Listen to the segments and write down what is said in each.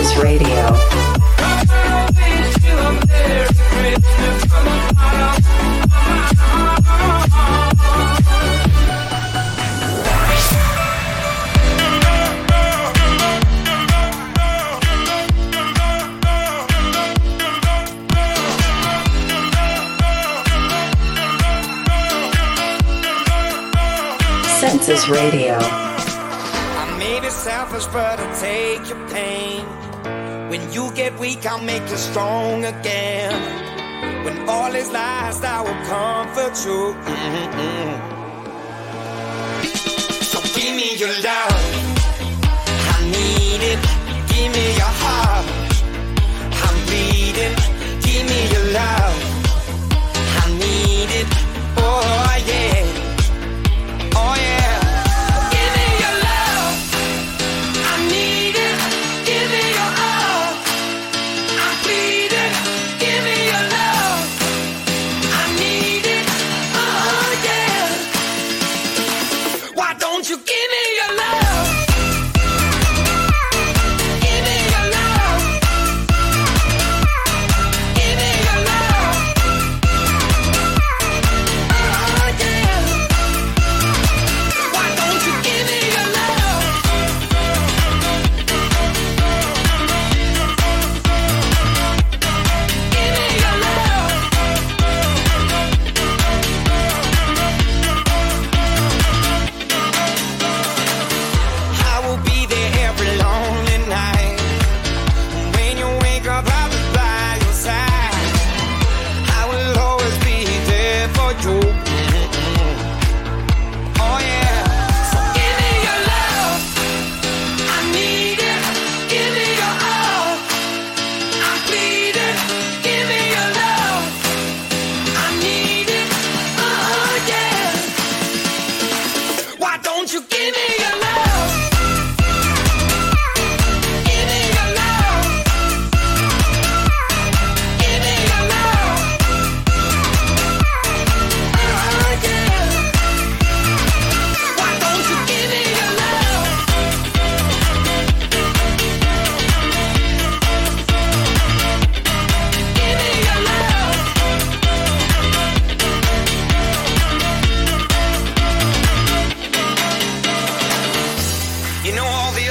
Census Radio. Radio. I made it selfish, but I take your pain. When you get weak, I'll make you strong again. When all is lost, I will comfort you. Mm-hmm. So give me your love. I need it. Give me your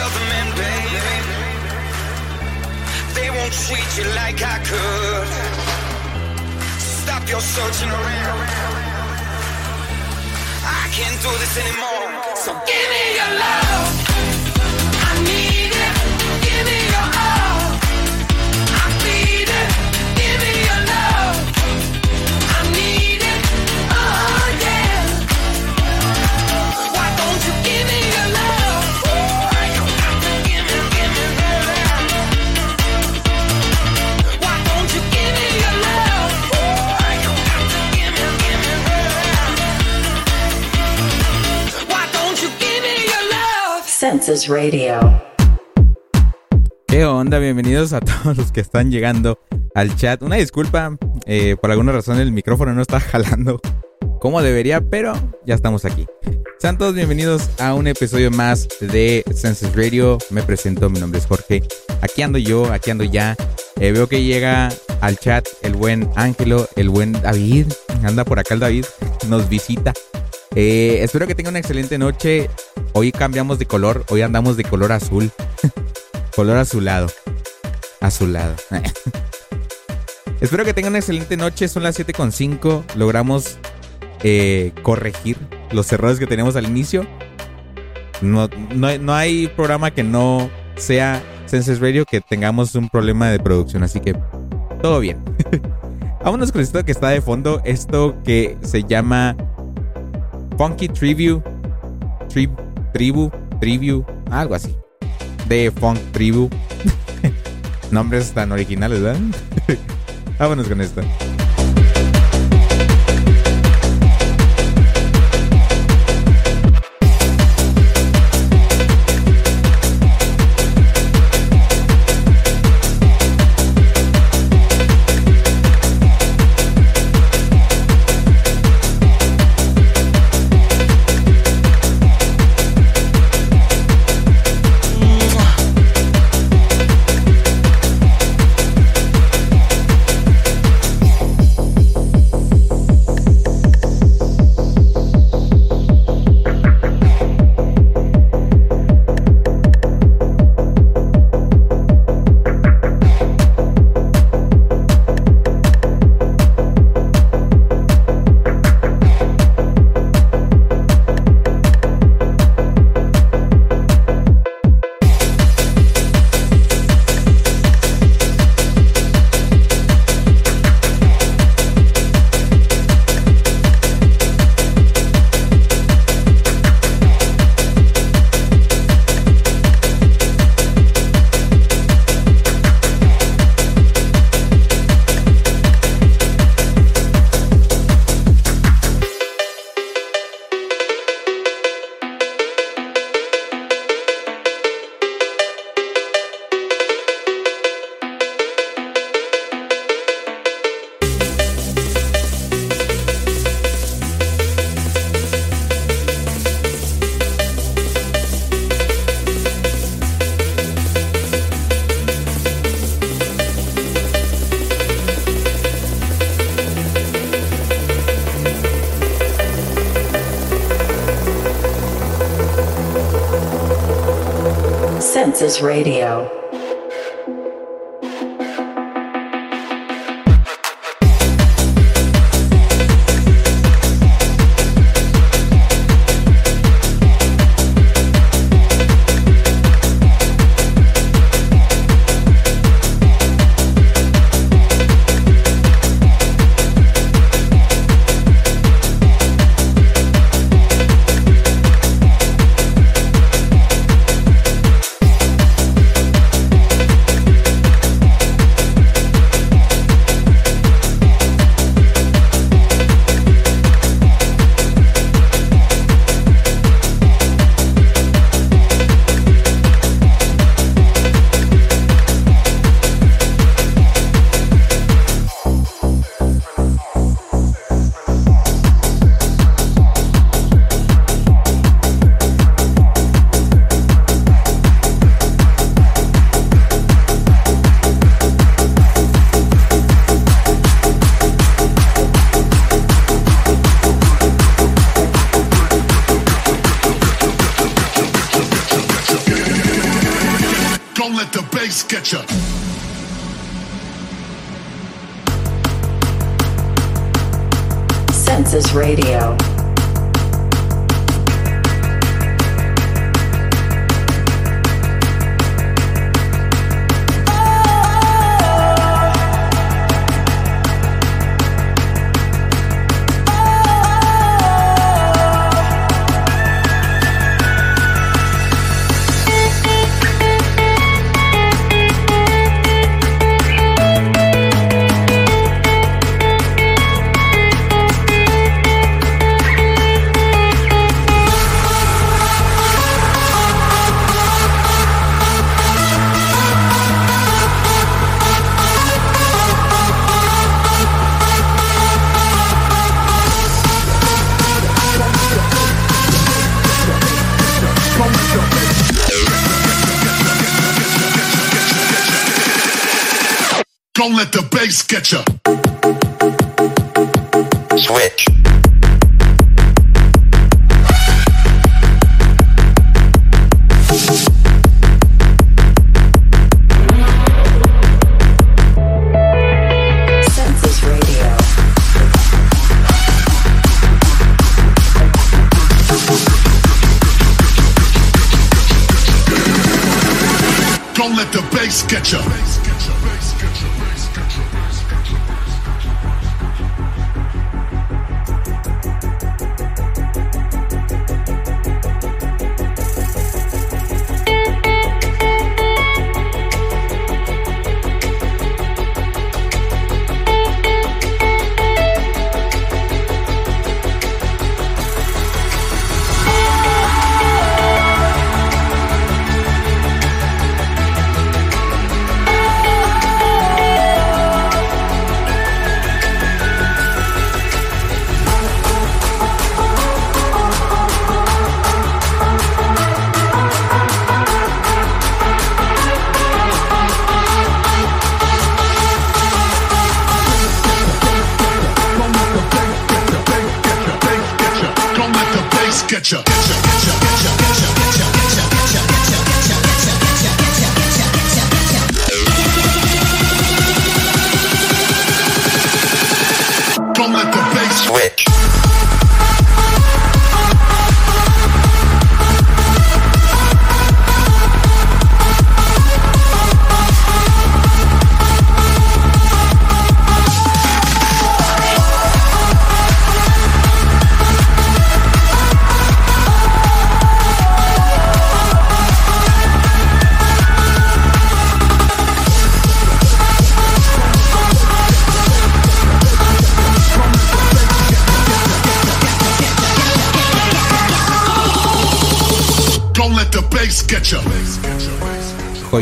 government, baby. They won't treat you like I could. Stop your searching around. I can't do this anymore. So give me your love. Voices ¿Qué onda? Bienvenidos a todos los que están llegando al chat. Una disculpa, eh, por alguna razón el micrófono no está jalando como debería, pero ya estamos aquí. Sean todos bienvenidos a un episodio más de Census Radio. Me presento, mi nombre es Jorge. Aquí ando yo, aquí ando ya. Eh, veo que llega al chat el buen Ángelo, el buen David. Anda por acá el David, nos visita. Eh, espero que tengan una excelente noche. Hoy cambiamos de color. Hoy andamos de color azul. color azulado. Azulado. espero que tengan una excelente noche. Son las 7.5. Logramos eh, corregir los errores que tenemos al inicio. No, no, hay programa que no sea Senses Radio que tengamos un problema de producción. Así que todo bien. Vámonos con esto que está de fondo. Esto que se llama Funky Tribu. tribu, Tribu, algo así. De Funk Tribu. Nombres tan originales, ¿verdad? Vámonos con esto.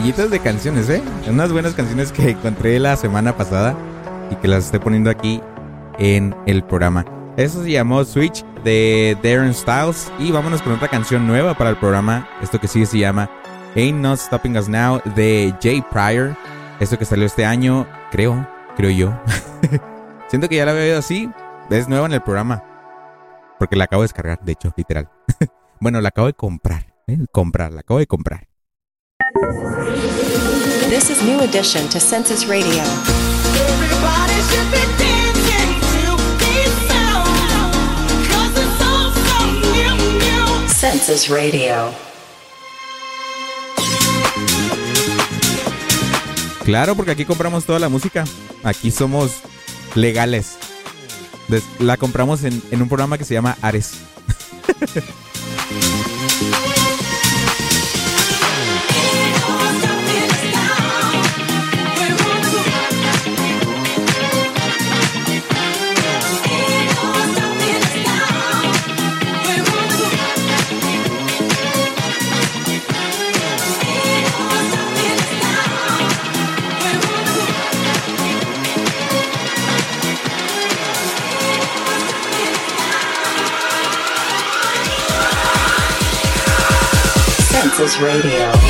De canciones, ¿eh? Unas buenas canciones que encontré la semana pasada y que las estoy poniendo aquí en el programa. Eso se llamó Switch de Darren Styles y vámonos con otra canción nueva para el programa. Esto que sí se llama Ain't Not Stopping Us Now de Jay Pryor. Esto que salió este año, creo, creo yo. Siento que ya la había oído así. Es nueva en el programa. Porque la acabo de descargar, de hecho, literal. bueno, la acabo de comprar. ¿eh? Comprar, la acabo de comprar. This is New Edition to Census Radio. Everybody should be dancing to this sound. 'Cause it's all so new, new. Census Radio. Claro, porque aquí compramos toda la música. Aquí somos legales. La compramos en, en un programa que se llama Ares. Census Radio.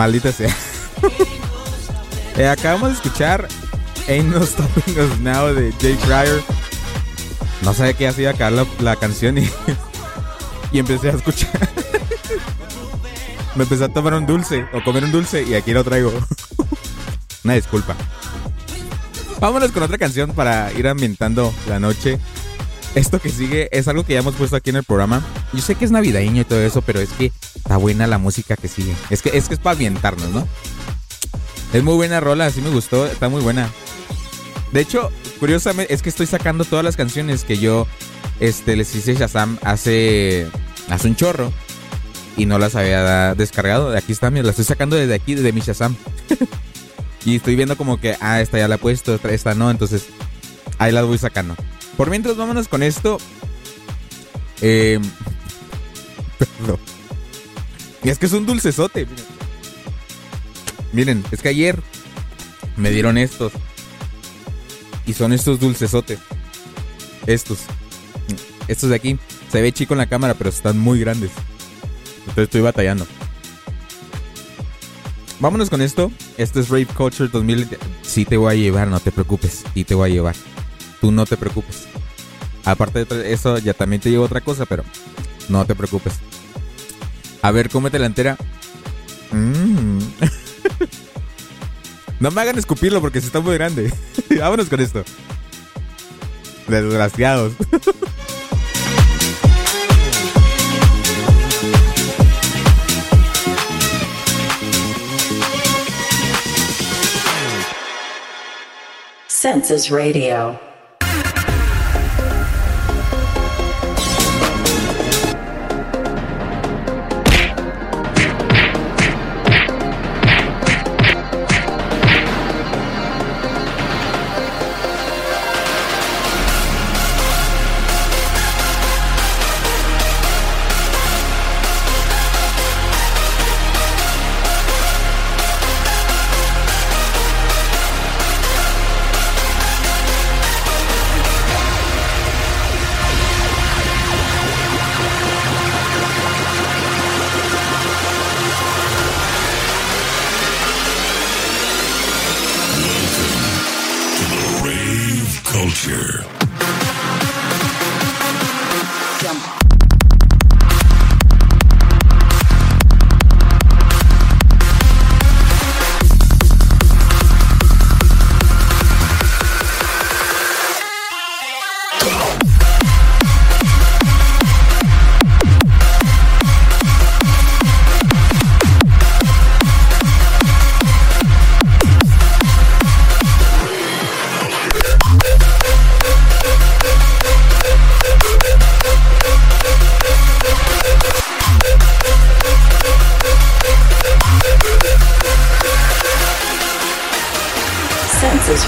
Maldita sea. Eh, acabamos de escuchar Ain't No Stopping Us Now de Jay Pryor. No sabía que hacía acá la, la canción y, y empecé a escuchar. Me empecé a tomar un dulce o comer un dulce y aquí lo traigo. Una disculpa. Vámonos con otra canción para ir ambientando la noche. Esto que sigue es algo que ya hemos puesto aquí en el programa. Yo sé que es navideño y todo eso, pero es que está buena la música que sigue. Es que es, que es para ambientarnos, ¿no? Es muy buena rola, así me gustó, está muy buena. De hecho, curiosamente, es que estoy sacando todas las canciones que yo este, les hice Shazam hace, hace un chorro y no las había descargado. Aquí está, mira, las estoy sacando desde aquí, desde mi Shazam. y estoy viendo como que, ah, esta ya la he puesto, esta no, entonces ahí las voy sacando. Por mientras, vámonos con esto. Eh, perdón. Y es que es un dulcesote. Miren. miren, es que ayer me dieron estos. Y son estos dulcesotes. Estos. Estos de aquí. Se ve chico en la cámara, pero están muy grandes. Entonces estoy batallando. Vámonos con esto. Esto es Rave Culture 2000. Sí te voy a llevar, no te preocupes. Sí te voy a llevar. Tú no te preocupes. Aparte de eso, ya también te llevo otra cosa, pero no te preocupes. A ver, cómete la entera. Mm. no me hagan escupirlo porque se está muy grande. Vámonos con esto. Desgraciados. Census Radio.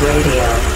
Radio.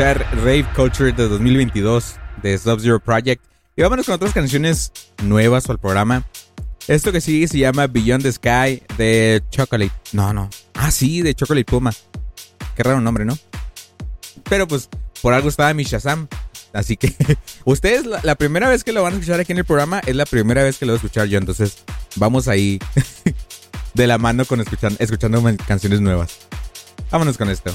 Escuchar Rave Culture de 2022 de Sub-Zero Project. Y vámonos con otras canciones nuevas al programa. Esto que sigue se llama Beyond the Sky de Chocolate. No, no. Ah, sí, de Chocolate Puma. Qué raro nombre, ¿no? Pero pues por algo estaba mi Shazam. Así que ustedes la, la primera vez que lo van a escuchar aquí en el programa es la primera vez que lo voy a escuchar yo. Entonces vamos ahí de la mano con escuchando canciones nuevas. Vámonos con esto.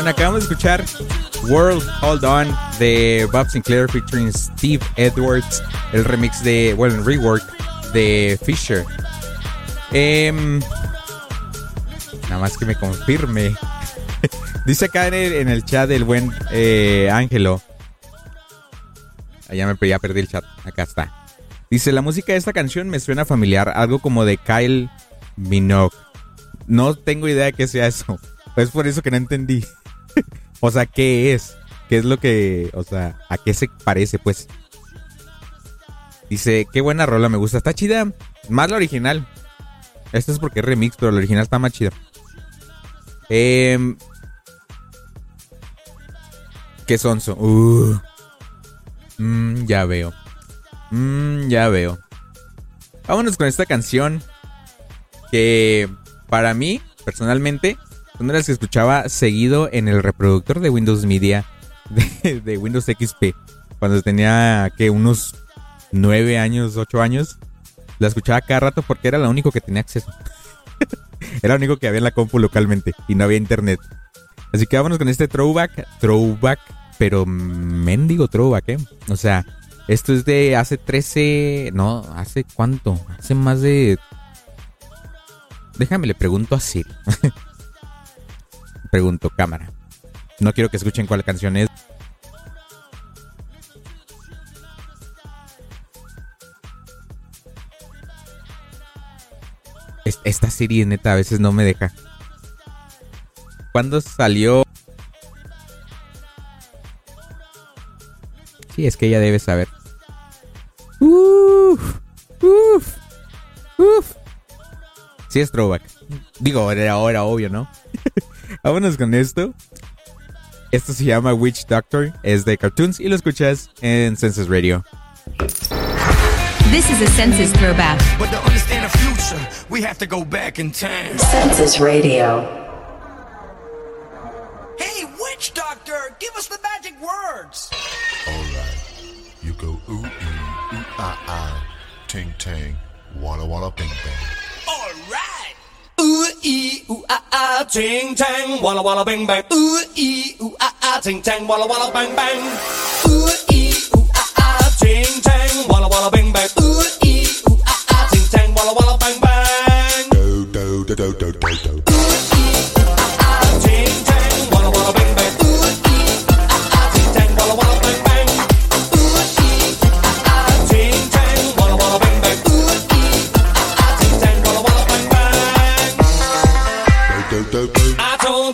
Acabamos de escuchar World Hold On de Bob Sinclair featuring Steve Edwards. El remix de, bueno, el rework de Fisher. Em, nada más que me confirme. Dice acá en el, en el chat del buen eh, Ángelo. Allá me perdí el chat. Acá está. Dice, la música de esta canción me suena familiar, algo como de Kyle Minogue. No tengo idea de sea eso. Es por eso que no entendí. o sea, ¿qué es? ¿Qué es lo que, o sea, a qué se parece, pues? Dice, qué buena rola, me gusta. Está chida. Más la original. Esto es porque es remix, pero la original está más chida. Eh, ¿Qué son? Uh. Mm, ya veo. Mm, ya veo. Vámonos con esta canción. Que para mí, personalmente, las que escuchaba seguido en el reproductor de Windows Media de, Windows XP. Cuando tenía que unos 9 años, 8 años. La escuchaba cada rato porque era lo único que tenía acceso. era lo único que había en la compu localmente y no había internet. Así que vámonos con este throwback, throwback, pero mendigo throwback, ¿eh? O sea, esto es de hace 13, no, hace cuánto, hace más de... Déjame, le pregunto así. pregunto, cámara. No quiero que escuchen cuál canción es. Es- Esta serie neta a veces no me deja. ¿Cuándo salió? Sí, es que ella debe saber. Uf, uf, uf. Sí es throwback. Digo, era, era obvio, ¿no? Vámonos con esto. Esto se llama Witch Doctor, es de cartoons y lo escuchas en Census Radio. This is a census throwback. But to understand the future, we have to go back in time. Census Radio. Hey, witch doctor, give us the magic words. Alright. You go ooh ee, ooh ah ah, ting tang, walla walla bing bang. Ooh ee ooh ah ah, ting tang, walla walla bang bang. Ooh ee ooh ah ah, ting tang, walla walla bang bang. Ooh ee ooh ah ah, ting tang, walla walla bang bang. Ooh ee ooh ah ah, ting tang, walla walla bang bang. Do do do do do do do.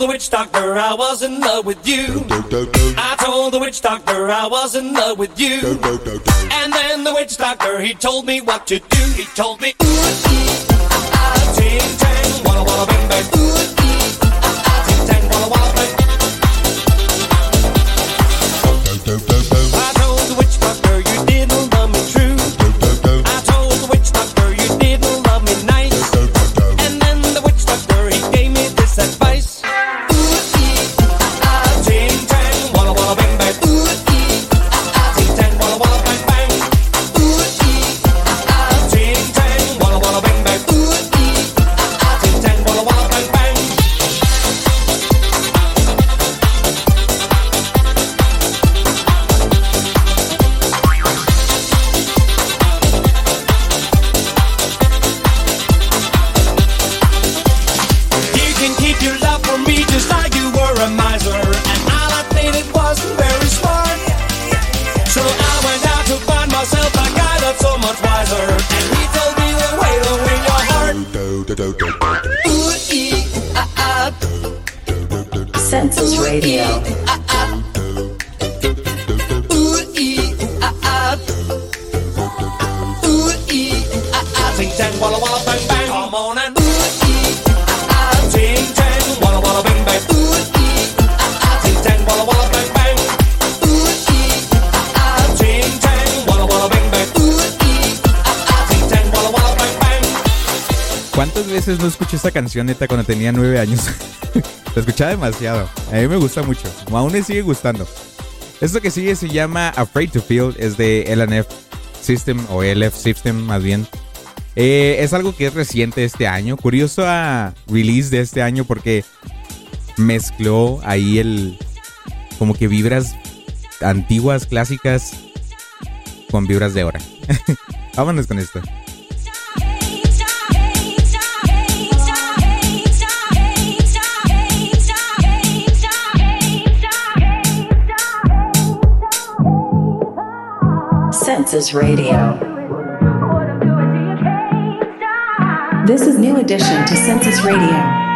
Witch doctor I was in love with you. I told the witch doctor I was in love with you. And then the witch doctor he told me what to do. He told me, ooh ee ah ah, ting tang, walla bang bang. Ooh ee ah ah, ting tang, walla walla canción neta cuando tenía nueve años? La escuchaba demasiado. A mí me gusta mucho. Aún me sigue gustando. Esto que sigue se llama Afraid to Feel. Es de LNF System o LF System más bien. Eh, es algo que es reciente este año. Curioso a release de este año porque mezcló ahí el como que vibras antiguas, clásicas con vibras de ahora. Vámonos con esto. Census Radio. This is new addition to Census Radio.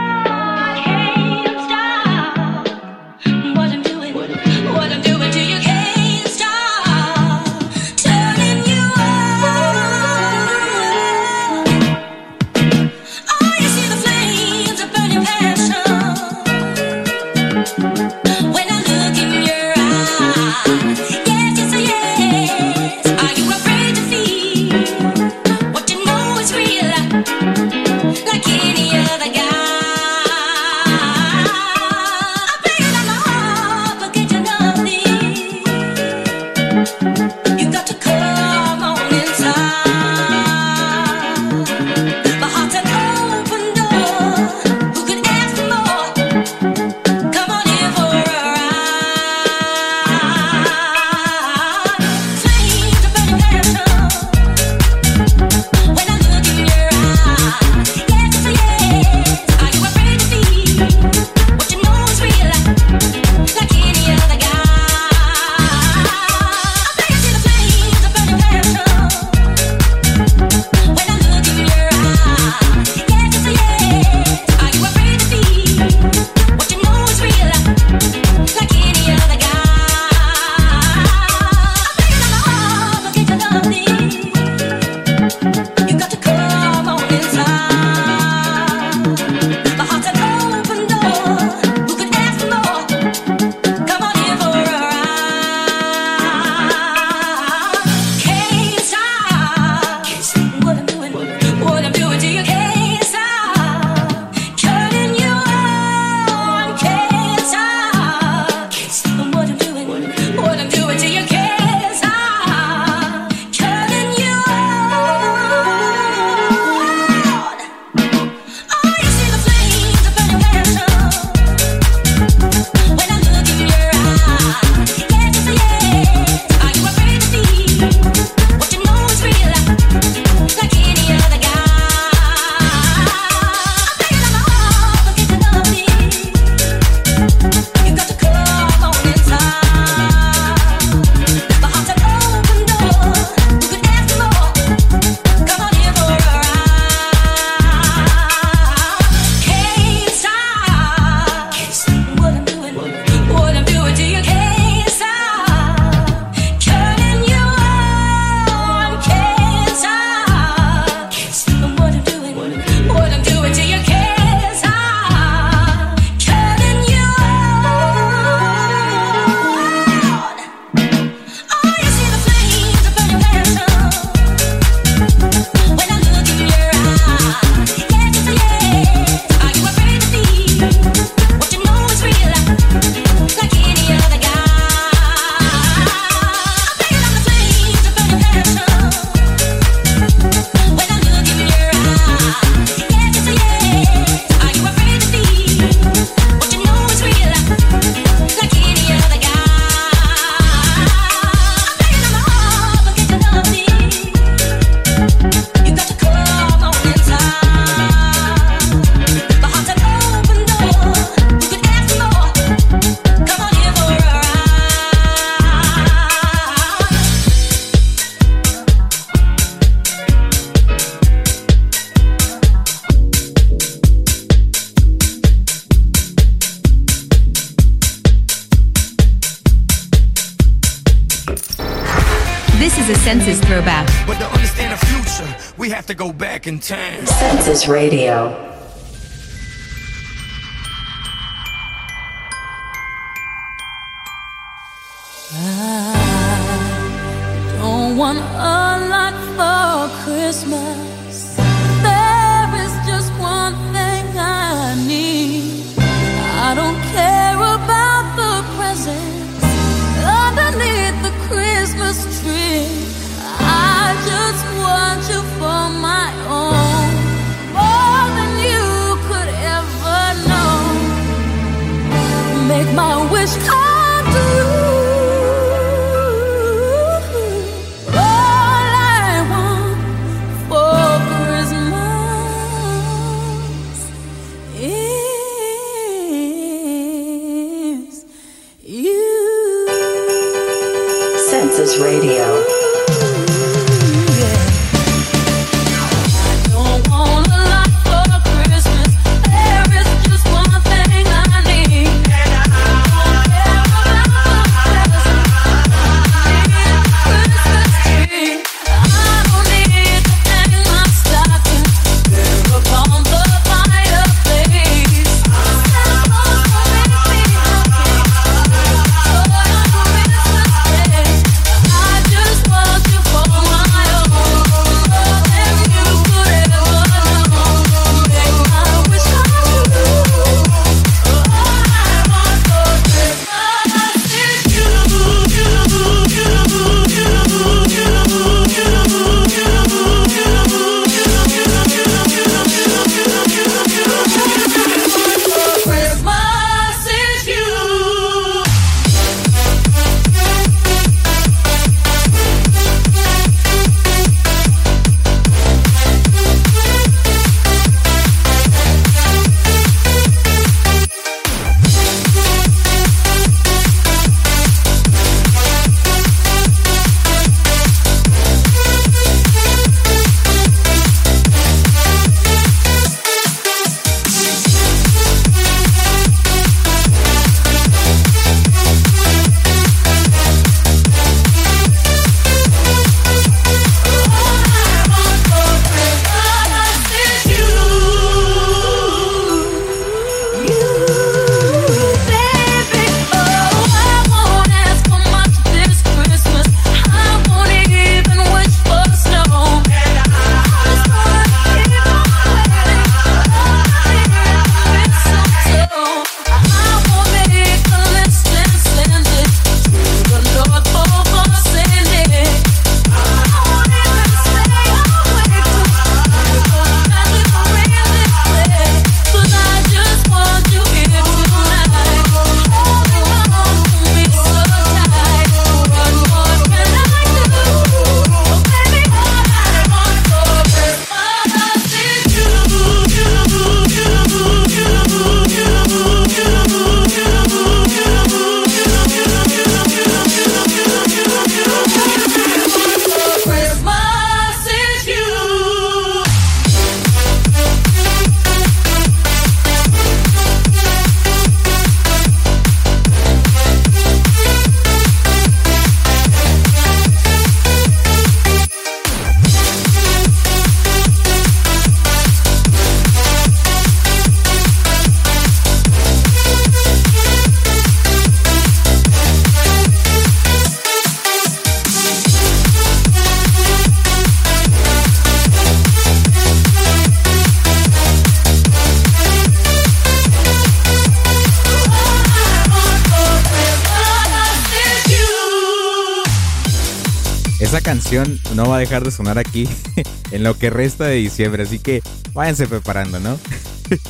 No va a dejar de sonar aquí en lo que resta de diciembre, así que váyanse preparando, ¿no?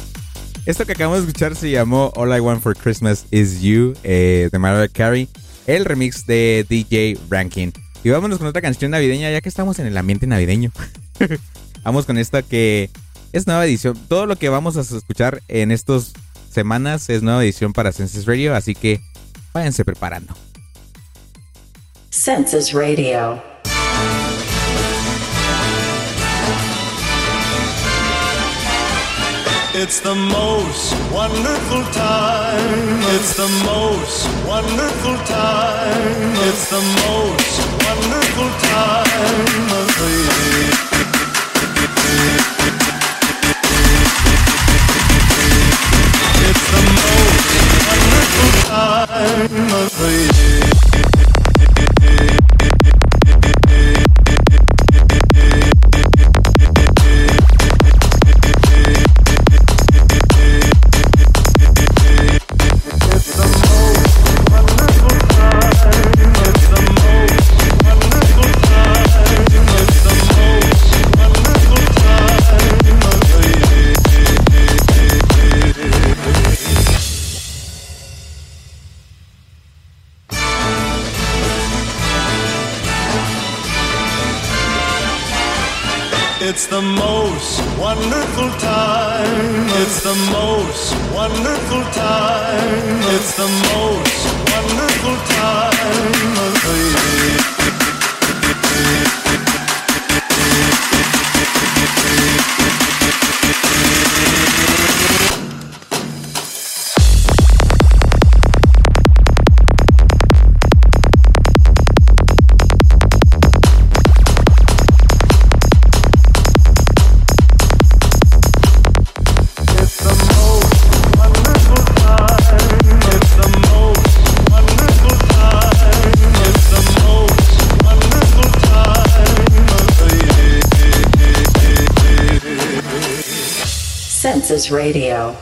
Esto que acabamos de escuchar se llamó All I Want for Christmas Is You eh, de Mariah Carey, el remix de DJ Rankin. Y vámonos con otra canción navideña, ya que estamos en el ambiente navideño. Vamos con esta que es nueva edición. Todo lo que vamos a escuchar en estas semanas es nueva edición para Census Radio, así que váyanse preparando. Census Radio. It's the most wonderful time. It's the most wonderful time. It's the most wonderful time of the year. It's the most wonderful time of the year. It's the most wonderful time. It's the most wonderful time. It's the most wonderful time of the year. News Radio.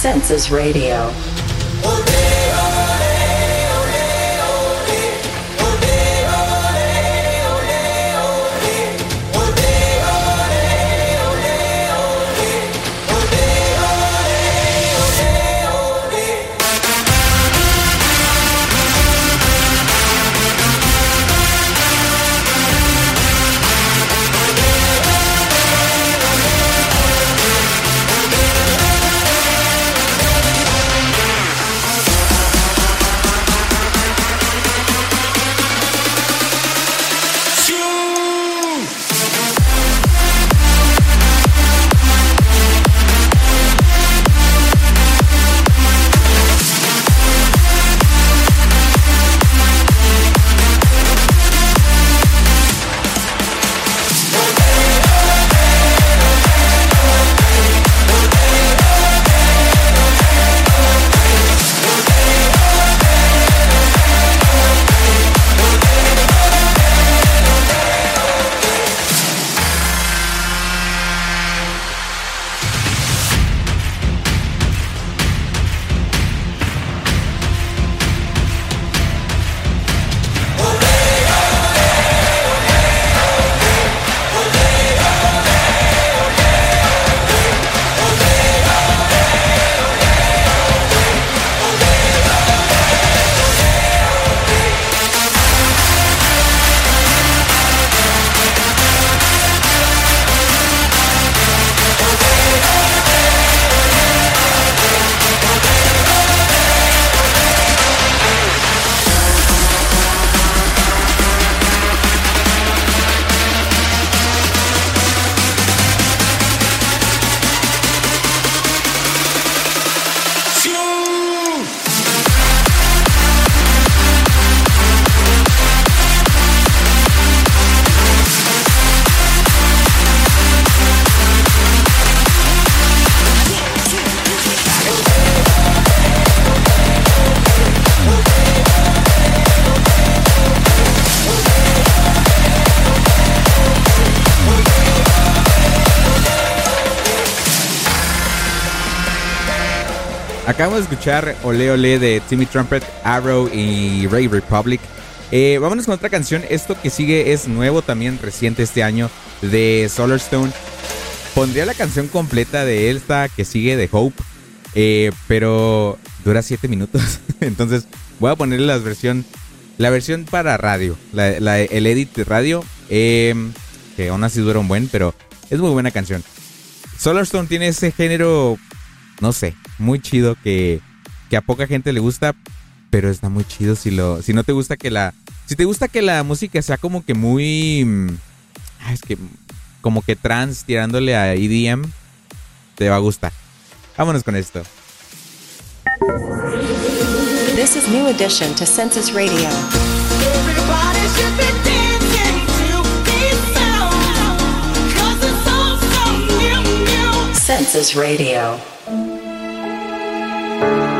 Census Radio. Acabamos de escuchar Ole Ole de Timmy Trumpet, Arrow y Ray Republic. Eh, vámonos con otra canción. Esto que sigue es nuevo también, reciente este año, de Solarstone. Pondría la canción completa de esta que sigue de Hope, eh, pero dura 7 minutos. Entonces voy a ponerle la versión, la versión para radio, el edit de radio, eh, que aún así dura un buen, pero es muy buena canción. Solarstone tiene ese género, no sé, muy chido que, que a poca gente le gusta, pero está muy chido si lo, si no te gusta que la, si te gusta que la música sea como que muy, mm, es que como que trans tirándole a EDM, te va a gustar. Vámonos con esto. This is New Edition to Census Radio. Everybody should be dancing to this sound. 'Cause it's all so new, new. Census Radio. Census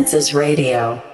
Census Radio.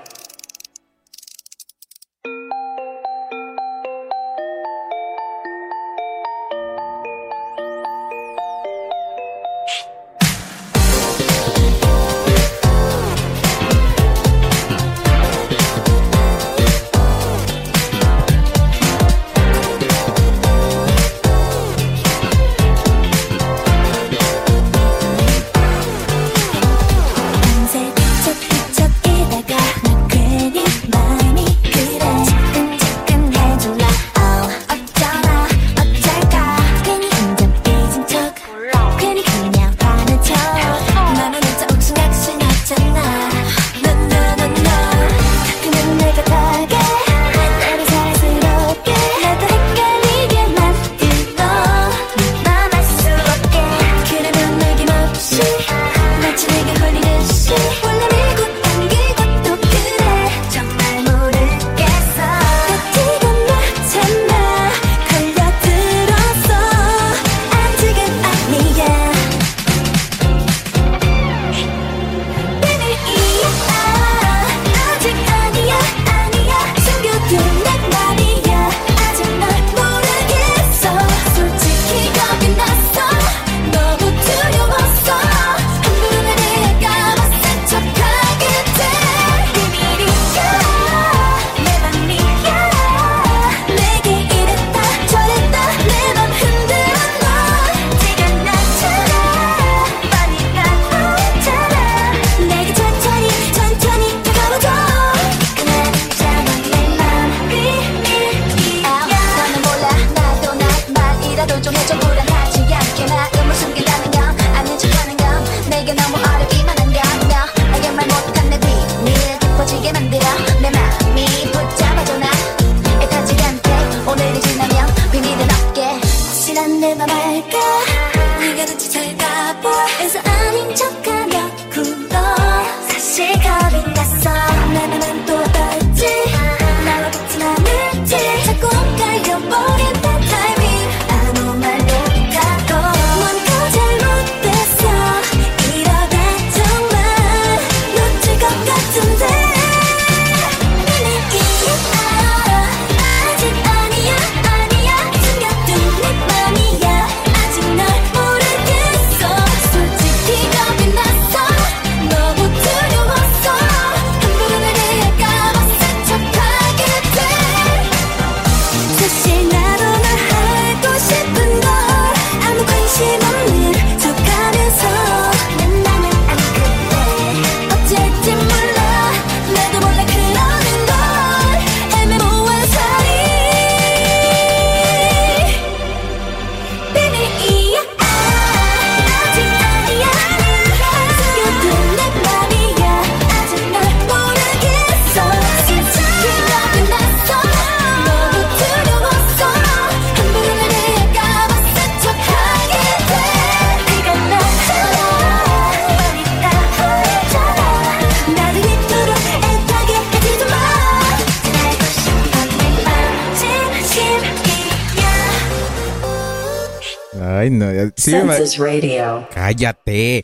Radio. Cállate.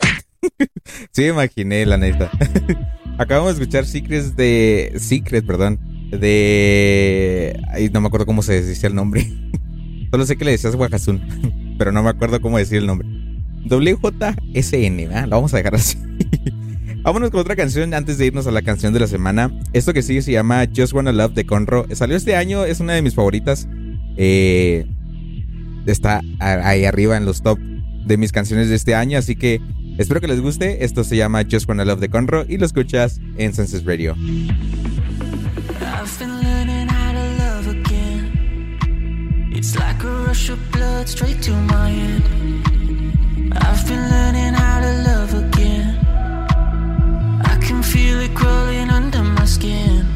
sí, imaginé, la neta. Acabamos de escuchar Secrets de. Secret, perdón. De. Ay, no me acuerdo cómo se decía el nombre. Solo sé que le decías Wakazun, pero no me acuerdo cómo decir el nombre. WJSN, ¿verdad? La vamos a dejar así. Vámonos con otra canción antes de irnos a la canción de la semana. Esto que sigue se llama Just Wanna Love de Conro. Salió este año, es una de mis favoritas. Eh, está ahí arriba en los top de mis canciones de este año, así que espero que les guste. Esto se llama Just When I Love the Conro y lo escuchas en Senses Radio. I've been learning how to love again. I can feel it crawling under my skin.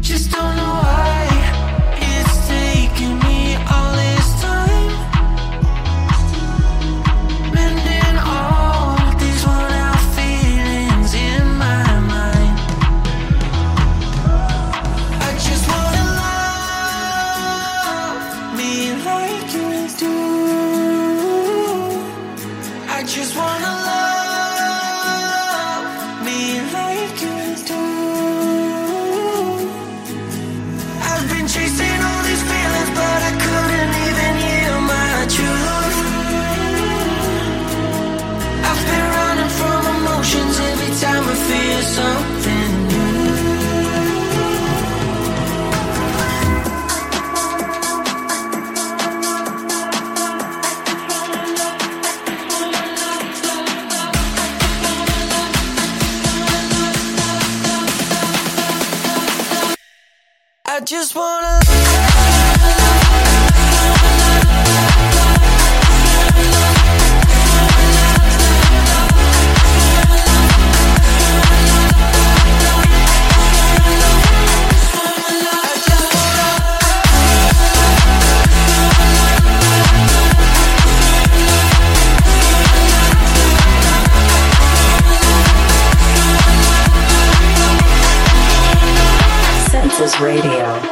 Just don't know why. just wanna Radio.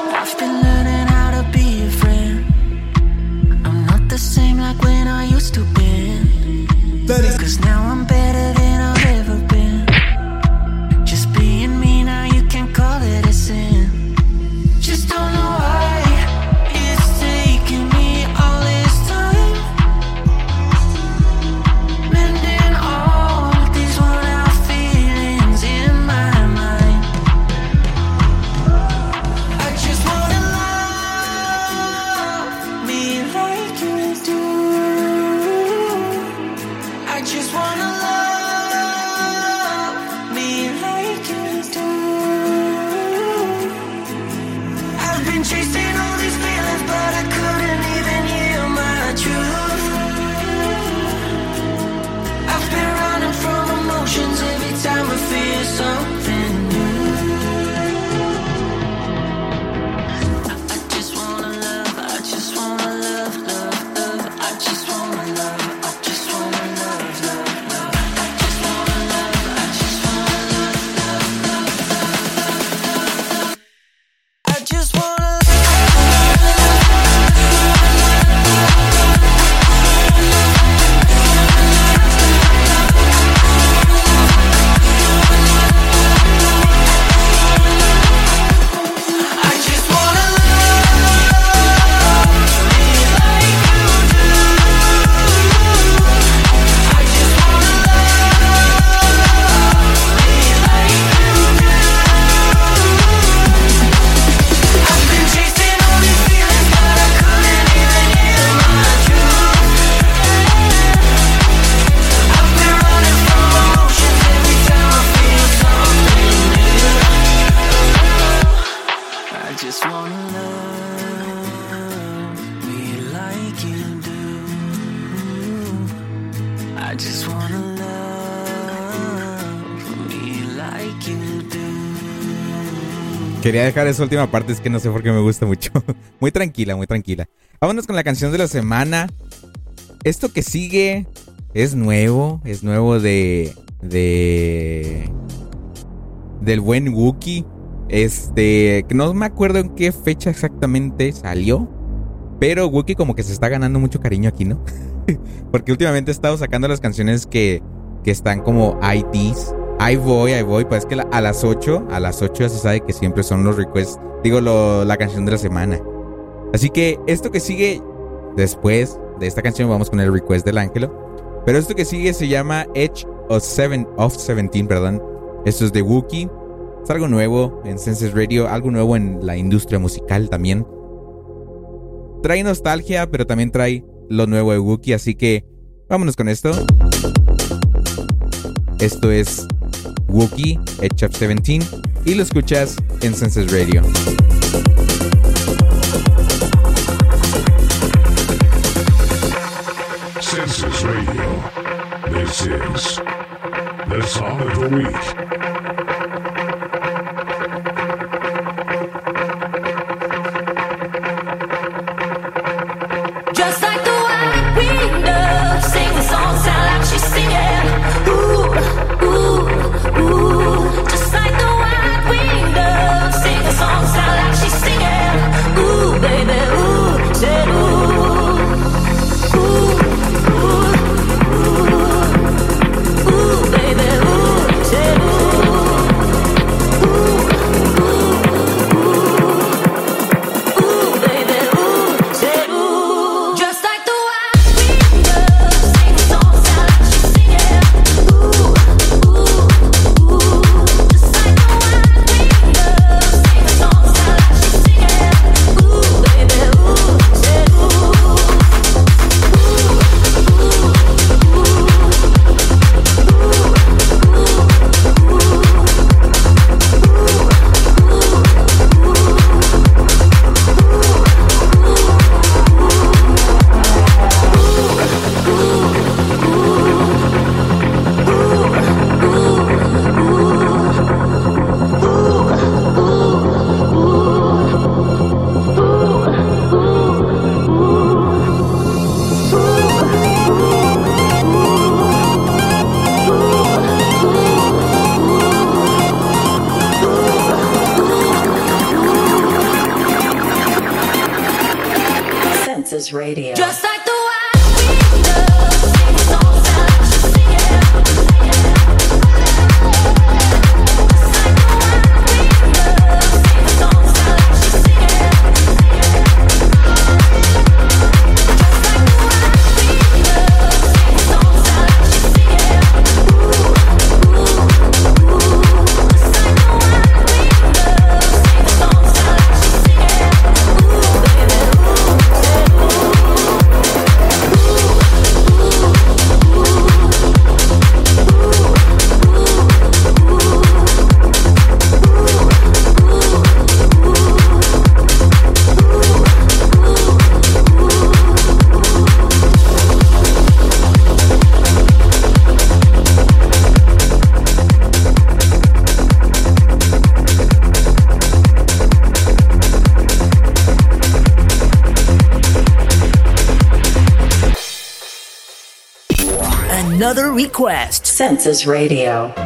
Quería dejar esa última parte, es que no sé por qué me gusta mucho. muy tranquila, muy tranquila. Vámonos con la canción de la semana. Esto que sigue es nuevo, es nuevo de. de. del buen Wookie. Este. No me acuerdo en qué fecha exactamente salió. Pero Wookie como que se está ganando mucho cariño aquí, ¿no? Porque últimamente he estado sacando las canciones que, que están como IDs. Ahí voy, ahí voy. Pues es que a las 8, a las 8 ya se sabe que siempre son los requests. Digo, la canción de la semana. Así que esto que sigue después de esta canción, vamos con el request del Ángelo. Pero esto que sigue se llama Edge of, Seven, of 17, perdón. Esto es de Wookiee. Es algo nuevo en Senses Radio, algo nuevo en la industria musical también. Trae nostalgia, pero también trae lo nuevo de Wookiee, así que vámonos con esto. Esto es Wookiee, Edge of 17, y lo escuchas en Senses Radio. Census Radio. This is the song of the week. Request. Census Radio.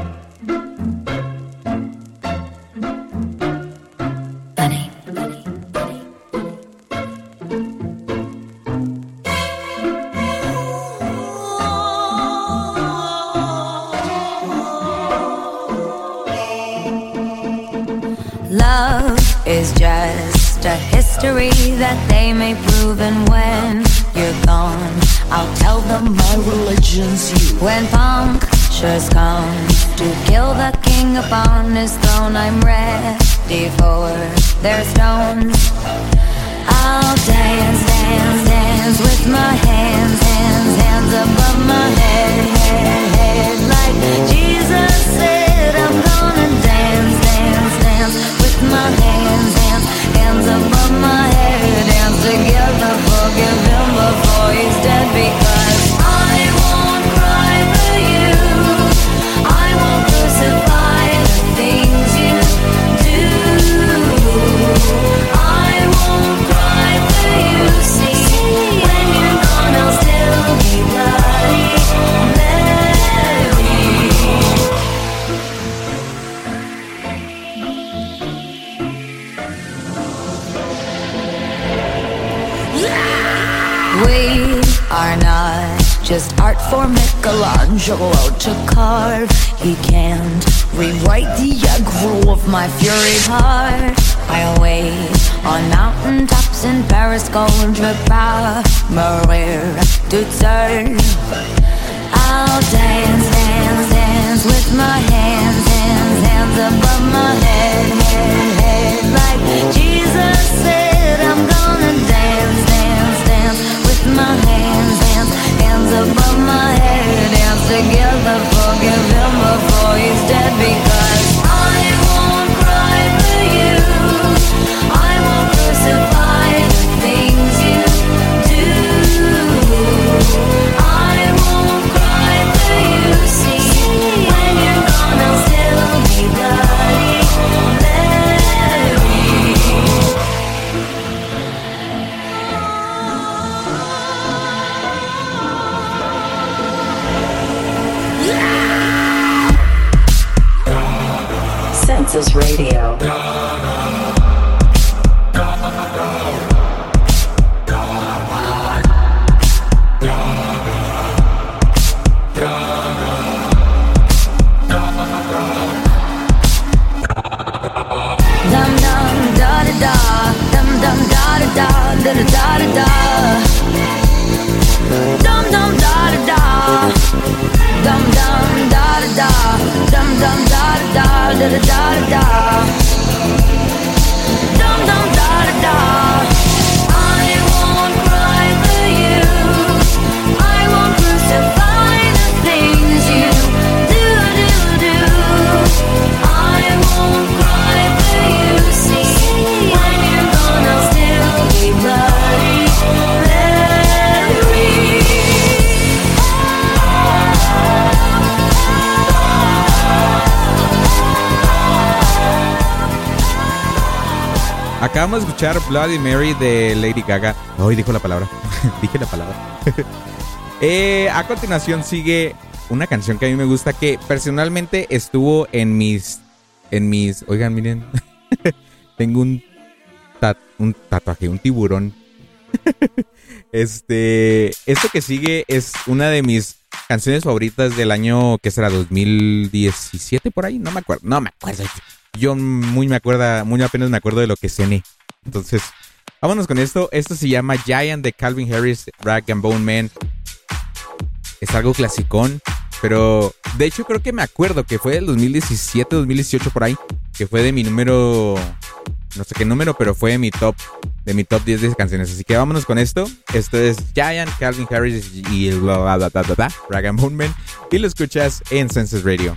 Acabamos de escuchar Bloody Mary de Lady Gaga. Hoy dijo la palabra. Dije la palabra. Eh, a continuación sigue una canción que a mí me gusta que personalmente estuvo en mis en mis, oigan, miren. Tengo un un tatuaje, un tiburón. este, esto que sigue es una de mis canciones favoritas del año que será 2017 por ahí, no me acuerdo, no me acuerdo. Yo muy me acuerdo, muy apenas me acuerdo de lo que cené. Entonces, vámonos con esto. Esto se llama Giant de Calvin Harris, Rag and Bone Man. Es algo clasicón, pero de hecho creo que me acuerdo que fue del 2017, 2018 por ahí, que fue de mi número no sé qué número, pero fue de mi top de mi top 10 de canciones. Así que vámonos con esto. Esto es Giant, Calvin Harris y el bla bla bla bla bla, bla, Rag and Bone Man. Y lo escuchas en Census Radio.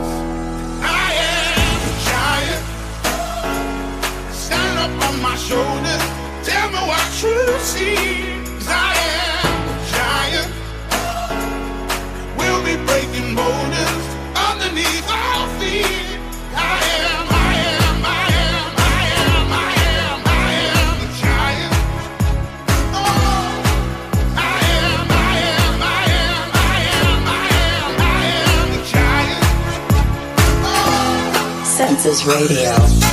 Up on my shoulders. Tell me what you see. 'Cause I am a giant. We'll be breaking boulders underneath our feet. I am, I am, I am, I am, I am, I am a giant. Oh, I am, I am, I am, I am, I am, I am a giant. Census Radio.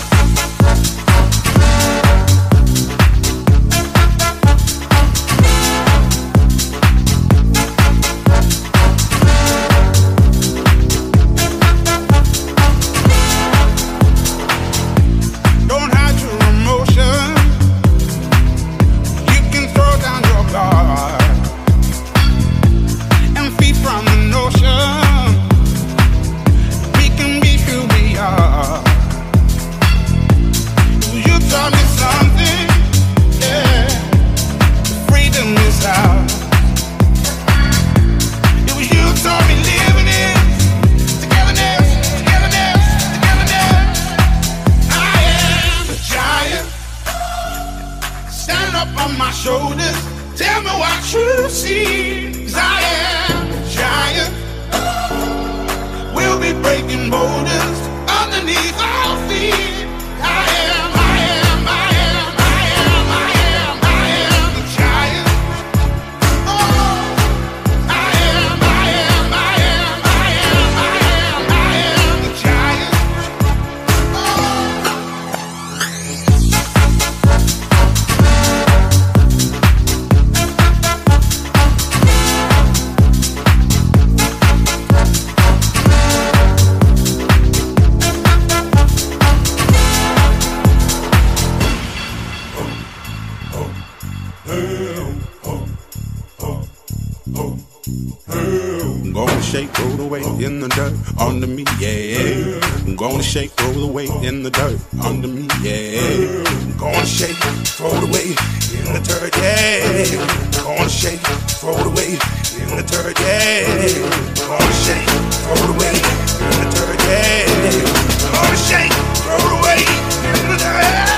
shake, throw the weight in the dirt under me, yeah. I'm gonna shake, throw the weight in the dirt under me, yeah. I'm gonna shake, throw the weight in the dirt, yeah. I'm gonna shake, throw the weight in the dirt, yeah. I'm gonna shake, throw the weight in the dirt, yeah. I'm gonna shake, throw the weight in the dirt.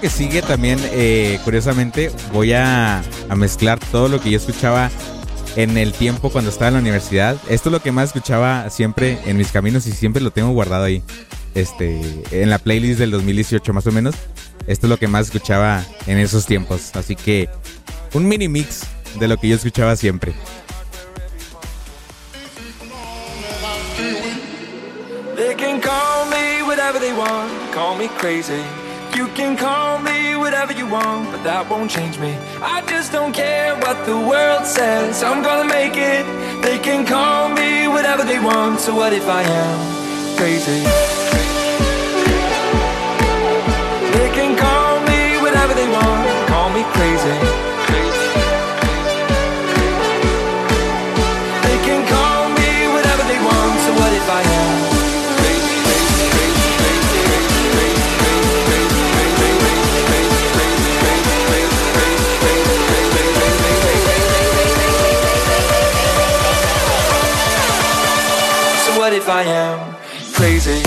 Que sigue también, eh, curiosamente, voy a, a mezclar todo lo que yo escuchaba en el tiempo cuando estaba en la universidad. Esto es lo que más escuchaba siempre en mis caminos y siempre lo tengo guardado ahí. Este, en la playlist del 2018 más o menos. Esto es lo que más escuchaba en esos tiempos. Así que un mini mix de lo que yo escuchaba siempre. They can call me whatever they want, call me crazy. You can call me whatever you want, but that won't change me. I just don't care what the world says, I'm gonna make it. They can call me whatever they want, so what if I am crazy? They can call me whatever they want, call me crazy. If I am crazy?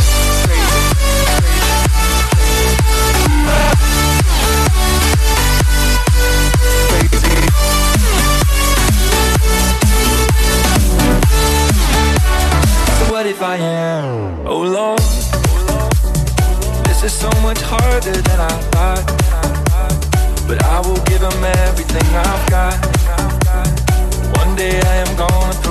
What if I am? Oh Lord, this is so much harder than I thought. But I will give them everything I've got. One day I am gonna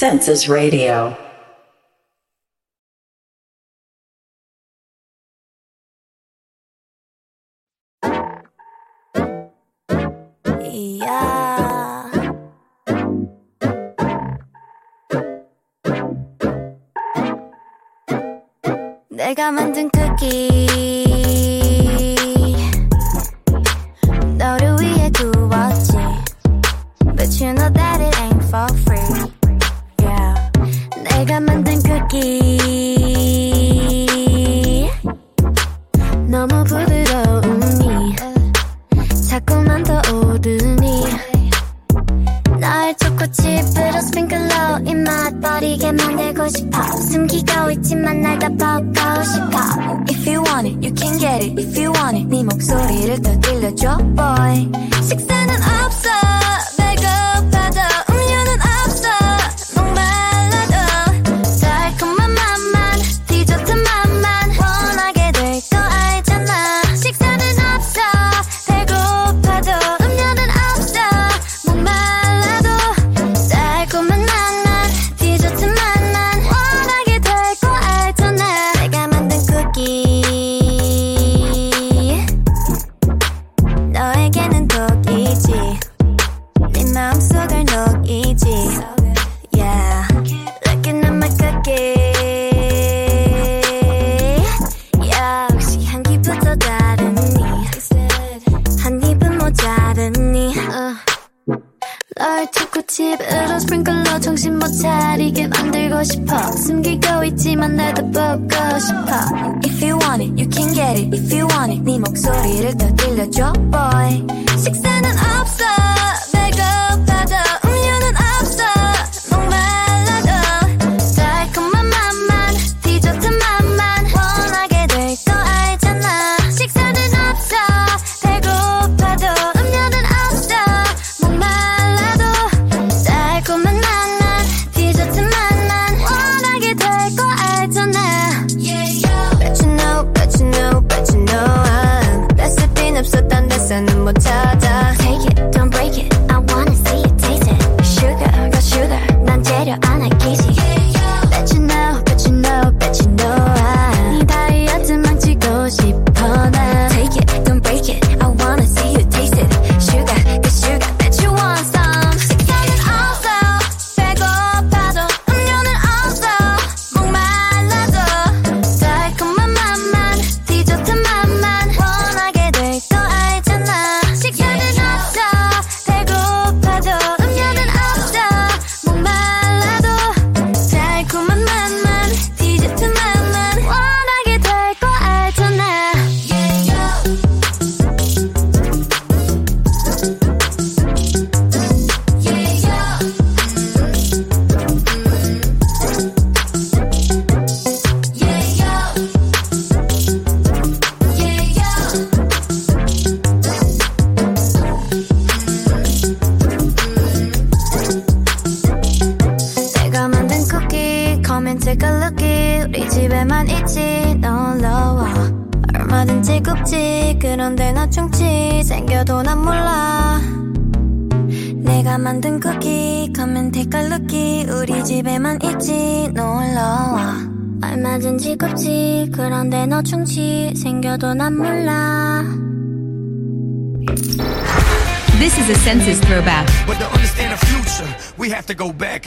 request. Census Radio.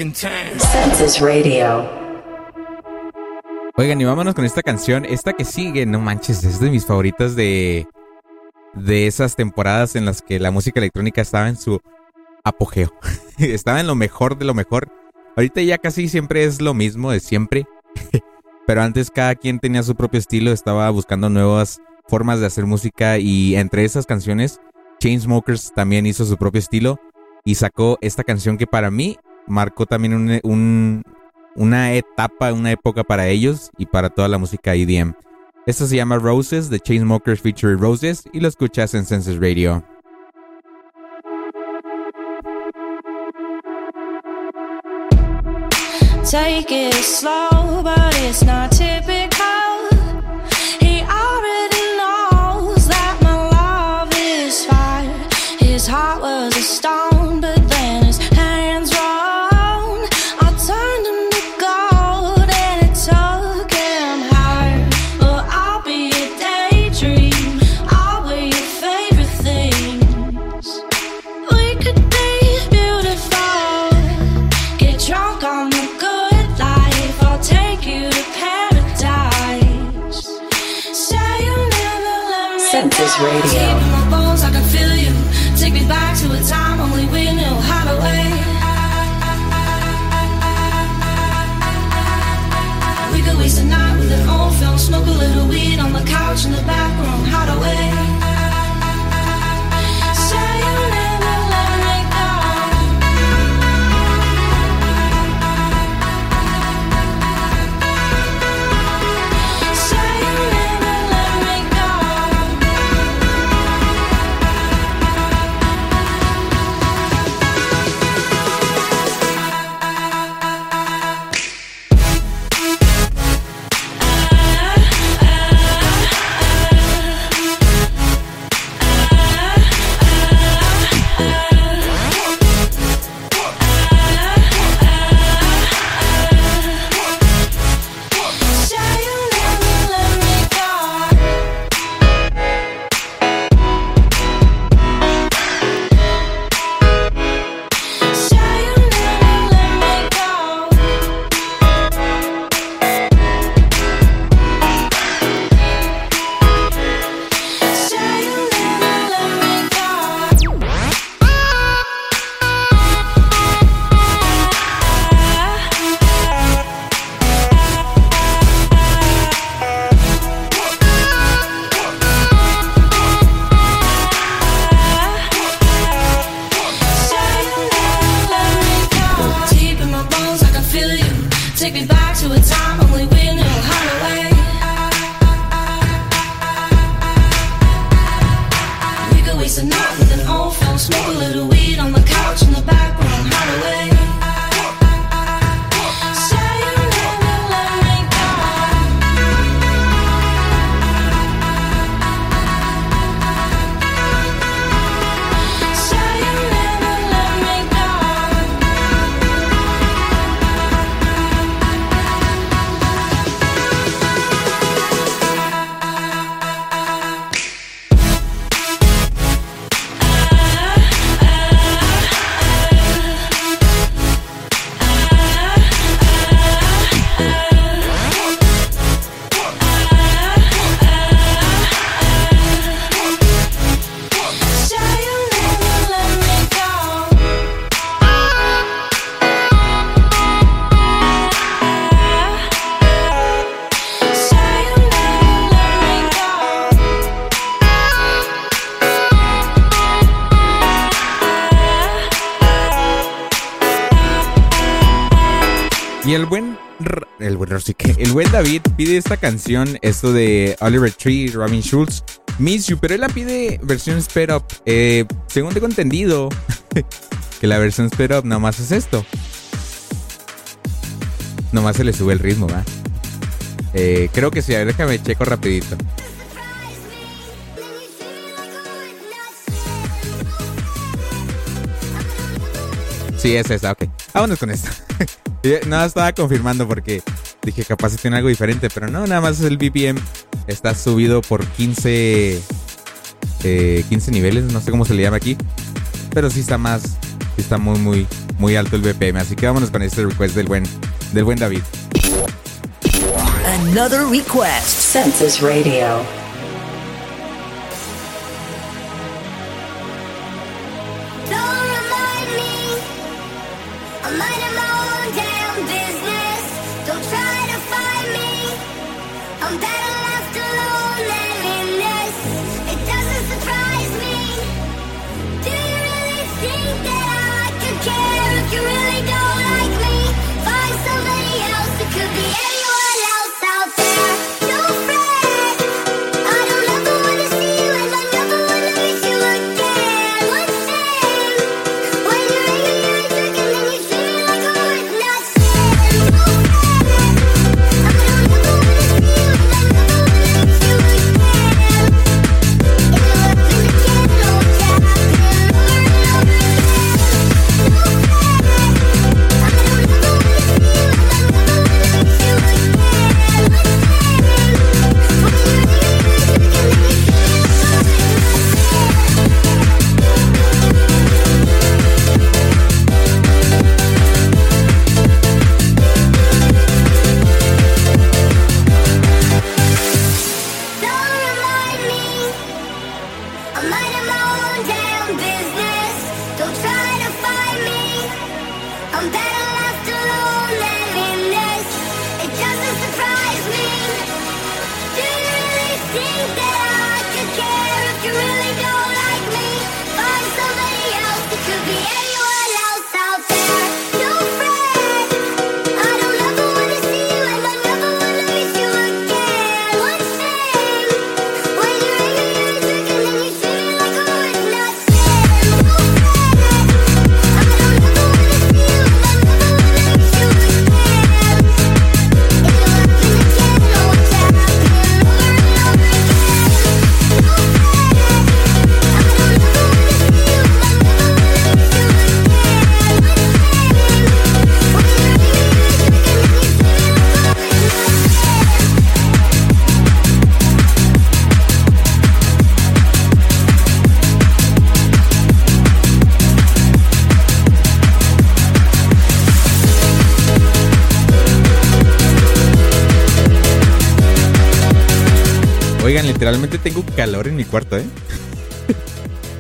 Census Radio. Oigan, y vámonos con esta canción. Esta que sigue, no manches, es de mis favoritas de, de esas temporadas en las que la música electrónica estaba en su apogeo. estaba en lo mejor de lo mejor. Ahorita ya casi siempre es lo mismo de siempre. Pero antes cada quien tenía su propio estilo, estaba buscando nuevas formas de hacer música y entre esas canciones, Chainsmokers también hizo su propio estilo y sacó esta canción que para mí marcó también un, una etapa, una época para ellos y para toda la música EDM. Esto se llama Roses de Chainsmokers featuring Roses y lo escuchas en Census Radio. Take it slow, but it's not typical. Radio. my bones, I can feel you. Take me back to a time only we knew how to wait. We could waste a night with an old film, smoke a little weed on the couch in the back room, how to wait. David pide esta canción, esto de Oliver Tree, Robin Schulz, Miss You, pero él la pide versión Sped Up. Eh, según tengo entendido, que la versión Sped Up nomás es esto. Nomás se le sube el ritmo, ¿va? Eh, creo que sí, a ver, déjame checo rapidito. Sí, es esa, ok. Vámonos con esto. no estaba confirmando porque dije capaz tiene algo diferente, pero no, nada más el BPM está subido por 15, eh, 15 niveles, no sé cómo se le llama aquí, pero sí está más, sí está muy, muy, muy alto el BPM. Así que vámonos con este request del buen, del buen David. Another request. Census Radio. Tengo calor en mi cuarto, ¿eh?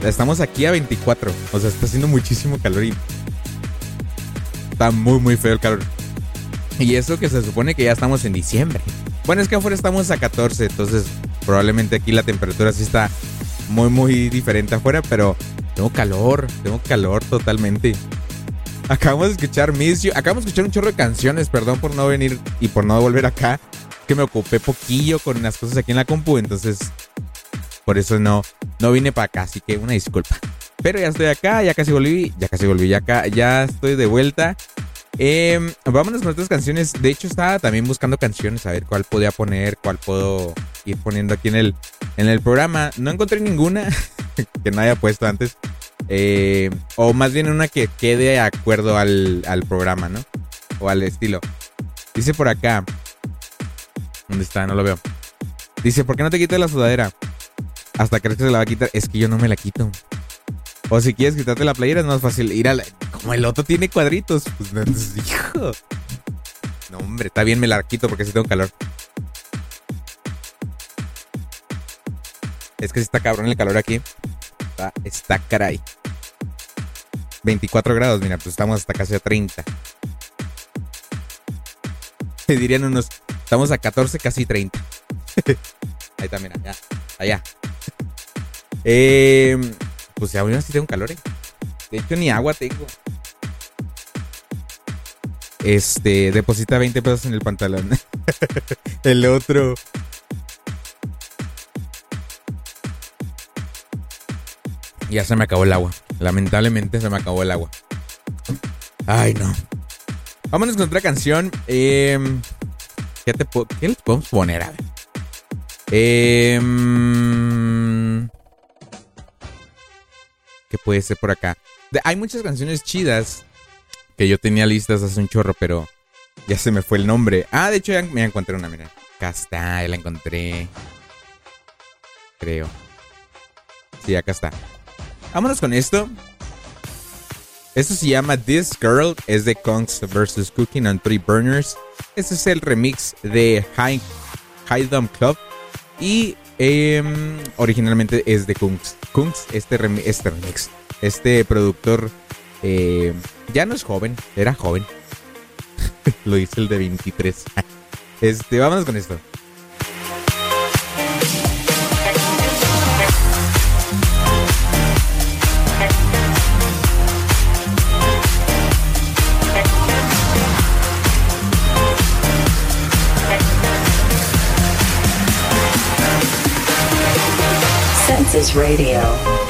Estamos aquí a 24. O sea, está haciendo muchísimo calor y está muy, muy feo el calor. Y eso que se supone que ya estamos en diciembre. Bueno, es que afuera estamos a 14, entonces probablemente aquí la temperatura sí está muy, muy diferente afuera, pero tengo calor, tengo calor totalmente. Acabamos de escuchar Miss acabamos de escuchar un chorro de canciones, perdón por no venir y por no volver acá. Que me ocupé poquillo con unas cosas aquí en la compu, entonces por eso no, no vine para acá, así que una disculpa. Pero ya estoy acá, ya casi volví, ya casi volví, ya acá, ya estoy de vuelta. Em, vámonos con otras canciones. De hecho, estaba también buscando canciones, a ver cuál podía poner, cuál puedo ir poniendo aquí en el, en el programa. No encontré ninguna que no haya puesto antes. Eh, o más bien una que quede de acuerdo al, al programa, ¿no? O al estilo. Dice por acá. ¿Dónde está? No lo veo. Dice, ¿por qué no te quitas la sudadera? Hasta crees que se la va a quitar. Es que yo no me la quito. O si quieres quitarte la playera es más fácil ir a. Como el otro tiene cuadritos. Pues no, hijo. No, hombre, está bien, me la quito porque sí tengo calor. Es que sí está cabrón el calor aquí. Está, está caray. 24 grados, mira, pues estamos hasta casi a 30. Te dirían unos... Estamos a 14, casi 30. Ahí está, mira, allá. Allá. Eh, pues aún así tengo calor, eh. De hecho, ni agua tengo. este, deposita 20 pesos en el pantalón. el otro. Ya se me acabó el agua. Lamentablemente se me acabó el agua. Ay, no. Vámonos con otra canción. Em, ¿qué, ¿Qué les podemos poner? A ver. Em, ¿Qué puede ser por acá? Hay muchas canciones chidas que yo tenía listas hace un chorro, pero ya se me fue el nombre. Ah, de hecho ya me encontré una, mira. Acá está, ya la encontré. Creo. Sí, acá está. Vámonos con esto. Esto se llama This Girl, es de Kongs vs. Cooking on Three Burners. Este es el remix de High, High Club. Y em, originalmente es de Kungs. Kungs, este, remi- este remix. Este productor eh, ya no es joven, era joven. Lo hizo el de 23. Este, vámonos con esto. Census Radio.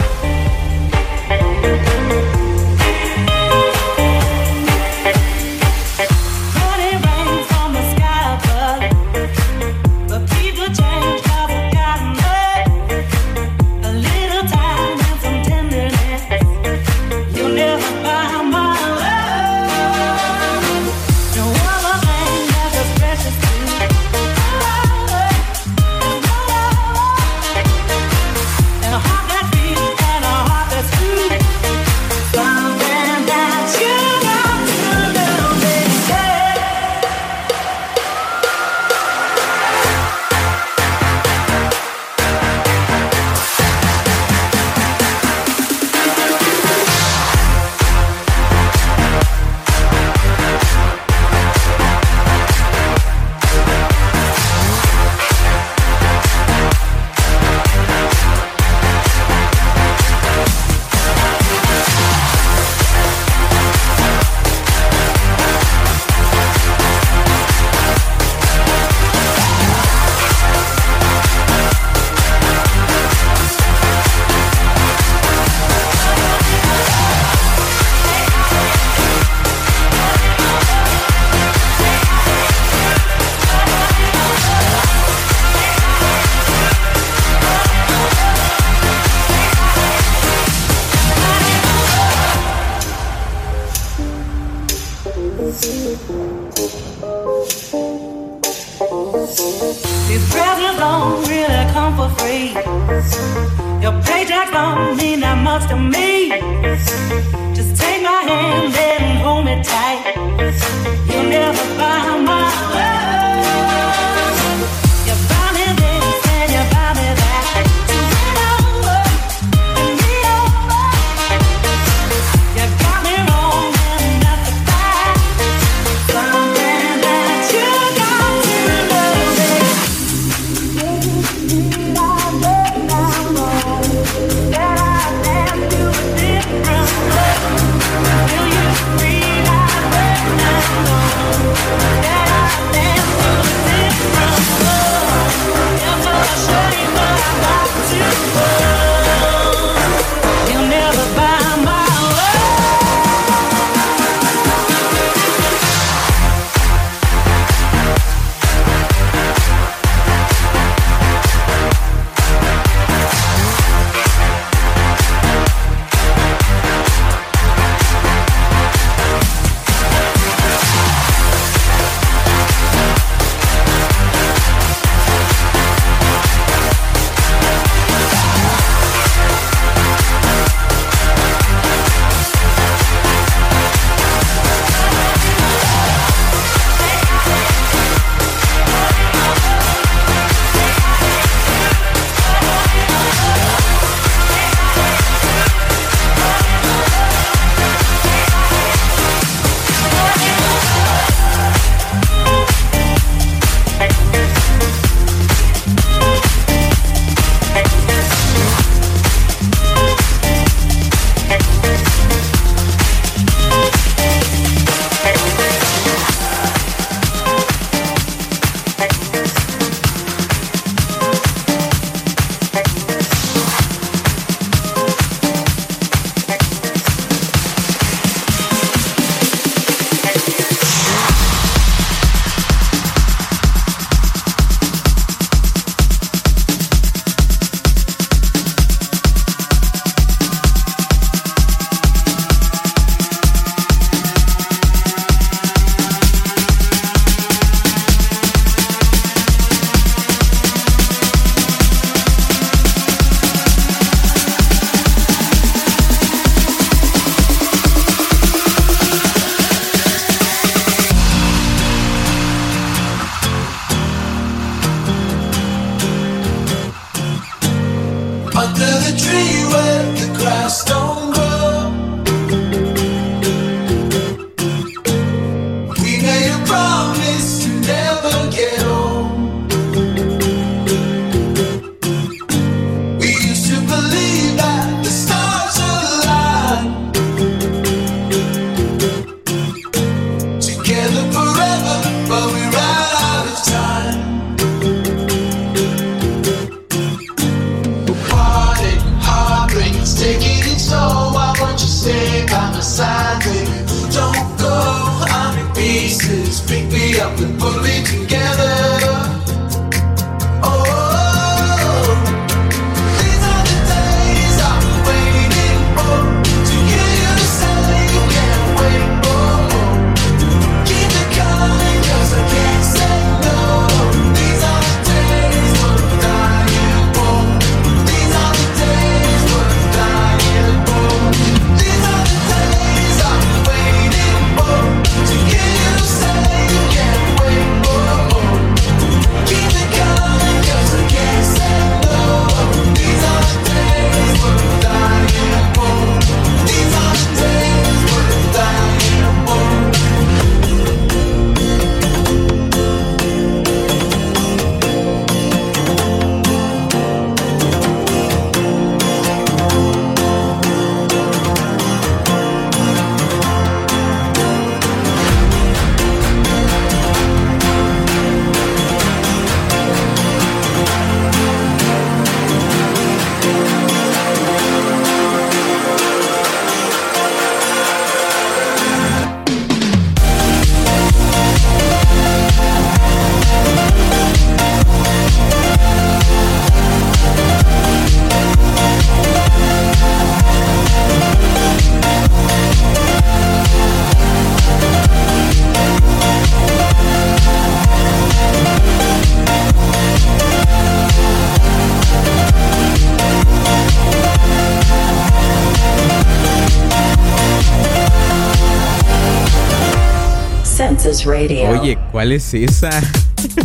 Oye, ¿cuál es esa?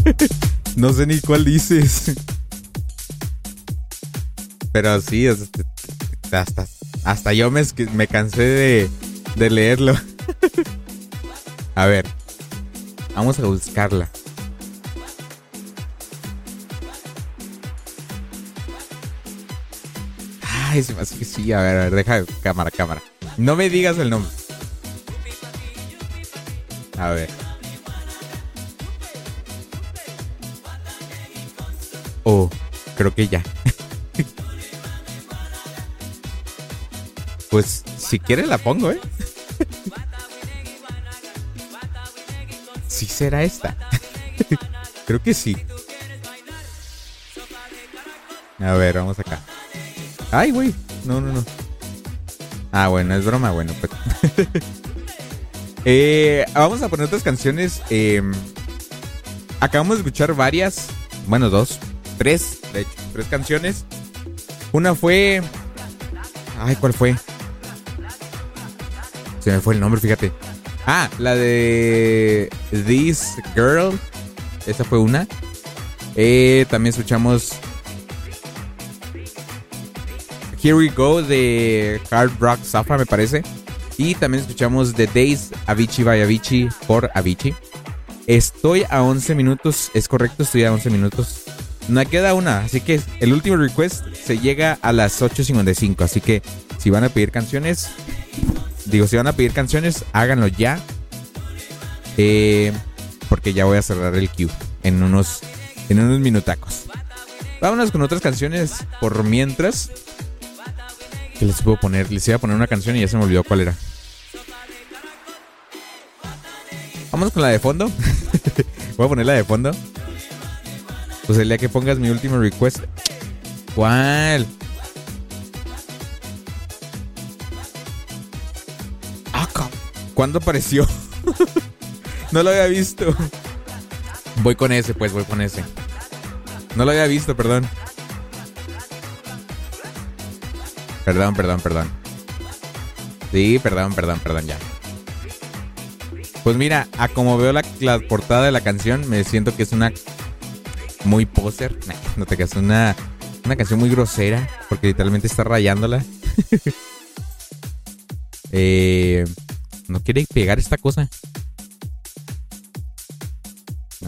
no sé ni cuál dices. Pero sí, hasta, hasta yo me, me cansé de, de leerlo. A ver, vamos a buscarla. Ay, se me hace que sí. A ver, a ver, deja cámara, cámara. No me digas el nombre. A ver. Oh, creo que ya. pues si quiere la pongo, ¿eh? sí será esta. creo que sí. A ver, vamos acá. Ay, güey. No, no, no. Ah, bueno, es broma. Bueno, pues. Eh, vamos a poner otras canciones. eh, acabamos de escuchar varias. Bueno, dos. Tres, de hecho. Tres canciones. Una fue. Ay, ¿cuál fue? Se me fue el nombre, fíjate. Ah, la de This Girl. Esa fue una. Eh, también escuchamos Here We Go de Hard Rock Safa, me parece. Y también escuchamos The Days Avicii by Avicii por Avicii. Estoy a 11 minutos, es correcto, estoy a 11 minutos. No queda una, así que el último request se llega a las 8.55. Así que si van a pedir canciones, digo, si van a pedir canciones, háganlo ya. Eh, porque ya voy a cerrar el queue en unos, en unos minutacos. Vámonos con otras canciones por mientras. ¿Qué les puedo poner? Les iba a poner una canción y ya se me olvidó cuál era. Vamos con la de fondo. Voy a poner la de fondo. Pues el día que pongas mi último request. ¿Cuál? Ah, ¿Cuándo apareció? no lo había visto. Voy con ese, pues, voy con ese. No lo había visto, perdón. Perdón, perdón, perdón. Sí, perdón, perdón, perdón, ya. Pues mira, a como veo la, portada de la canción, me siento que es una muy poser. No te creas, una, una canción muy grosera, porque literalmente está rayándola. eh, no quiere pegar esta cosa.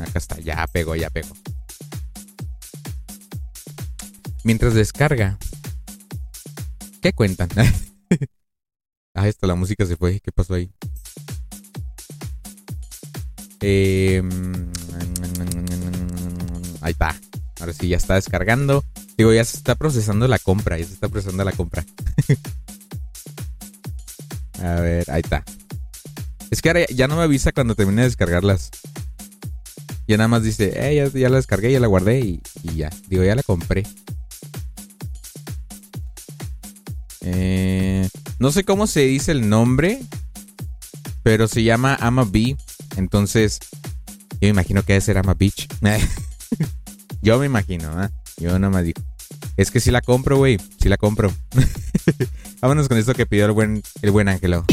Acá está, ya pegó, ya pegó. Mientras descarga. ¿Qué cuentan? ah, esta la música se fue. ¿Qué pasó ahí? Em, ahí está. Ahora sí, ya está descargando. Digo, ya se está procesando la compra. Ya se está procesando la compra. A ver, ahí está. Es que ahora ya no me avisa cuando termine de descargarlas. Ya nada más dice, eh, ya, la descargué, ya la guardé y ya. Digo, ya la compré. Eh, no sé cómo se dice el nombre, pero se llama Ama Bee. Entonces, yo me imagino que debe ser Ama Beach. yo me imagino, ¿eh? Yo no me digo. Es que si la compro, güey. Si la compro. Vámonos con esto que pidió el buen, el buen Ángelo.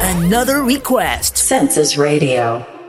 Another request. Census Radio.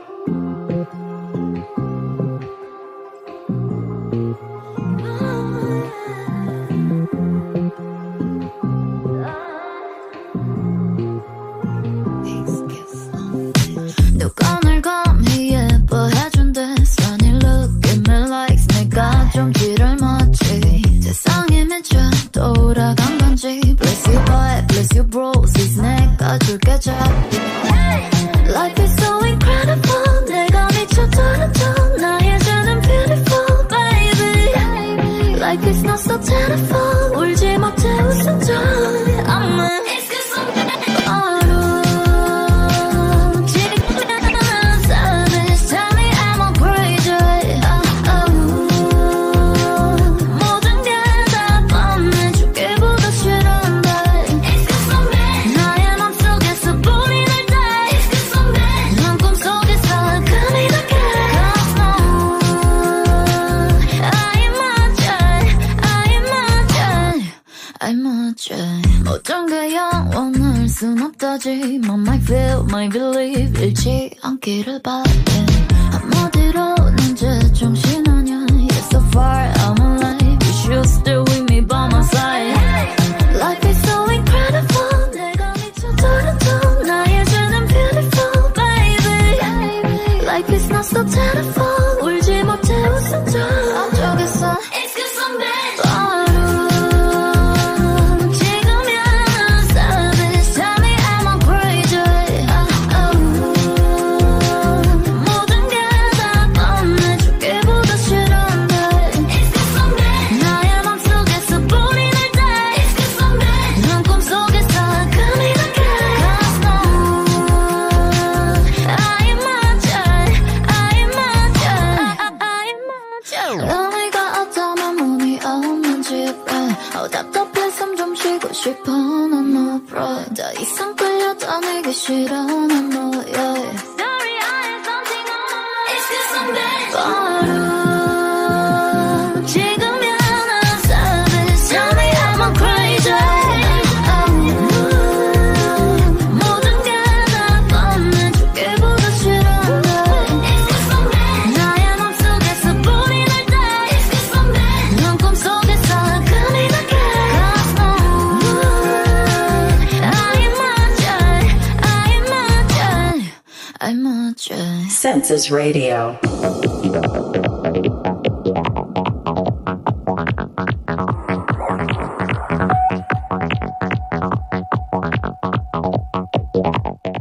Radio.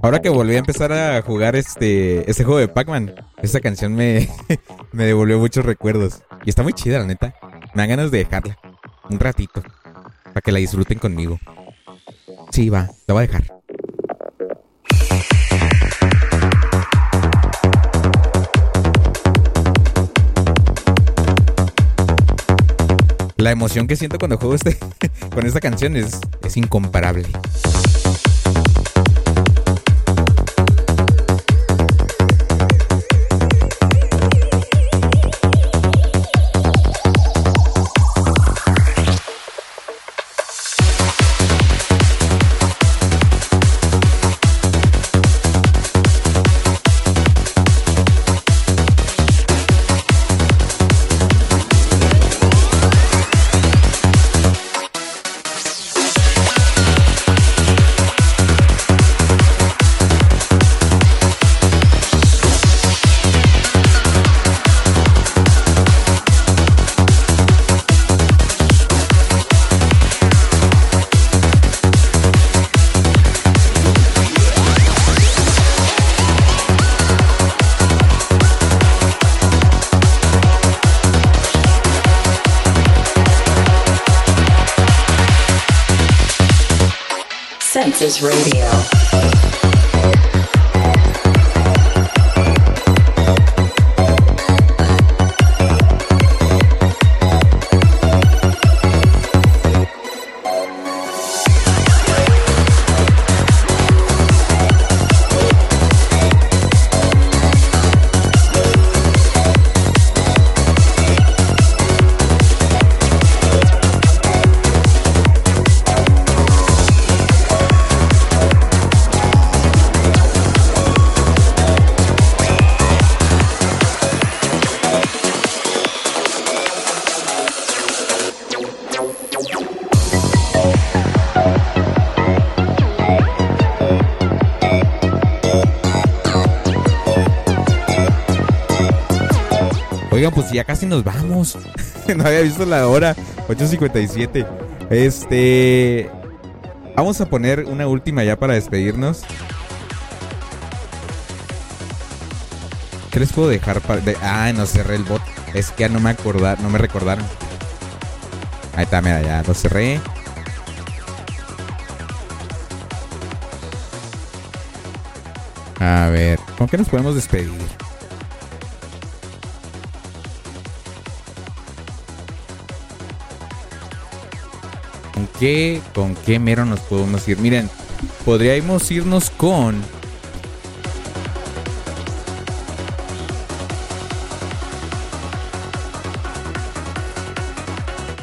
Ahora que volví a empezar a jugar este, este juego de Pac-Man, esta canción me, me devolvió muchos recuerdos. Y está muy chida, la neta. Me dan ganas de dejarla. Un ratito. Para que la disfruten conmigo. Sí, va, la voy a dejar. la emoción que siento cuando juego este, con esta canción es, es incomparable. Radio. Oigan, pues ya casi nos vamos. no había visto la hora. 8.57. Este. Vamos a poner una última ya para despedirnos. ¿Qué les puedo dejar para.? de- Ah, no cerré el bot. Es que ya no me acordar, no me recordaron. Ahí está, mira, ya lo cerré. A ver, ¿con qué nos podemos despedir? Con qué mero nos podemos ir? Miren, podríamos irnos con.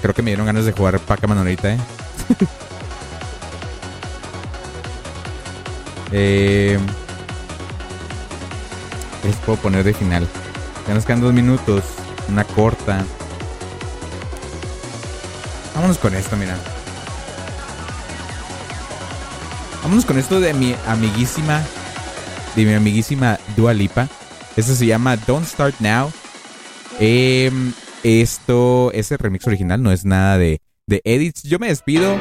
Creo que me dieron ganas de jugar Pac-Man ahorita, ¿eh? eh ¿Qué les puedo poner de final? Ya nos quedan dos minutos. Una corta. Vámonos con esto, mira. Vámonos con esto de mi amiguísima. De mi amiguísima Dua Lipa. Esto se llama Don't Start Now. Em, esto es el remix original, no es nada de, de edits. Yo me despido.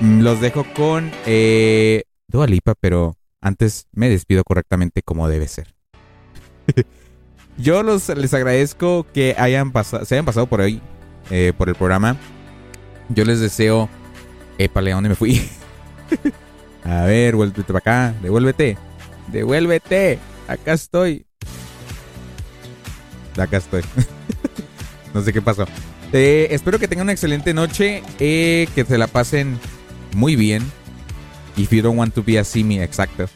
Mm, Los dejo con eh, Dua Lipa, pero antes me despido correctamente como debe ser. Yo los, les agradezco que hayan se hayan pasado por hoy, eh, por el programa. Yo les deseo. Épale, ¿a dónde me fui? A ver, vuélvete para acá. Devuélvete. Devuélvete. Acá estoy. Acá estoy. no sé qué pasó. Eh, espero que tengan una excelente noche. eh, que se la pasen muy bien. If you don't want to be a simi, exacto.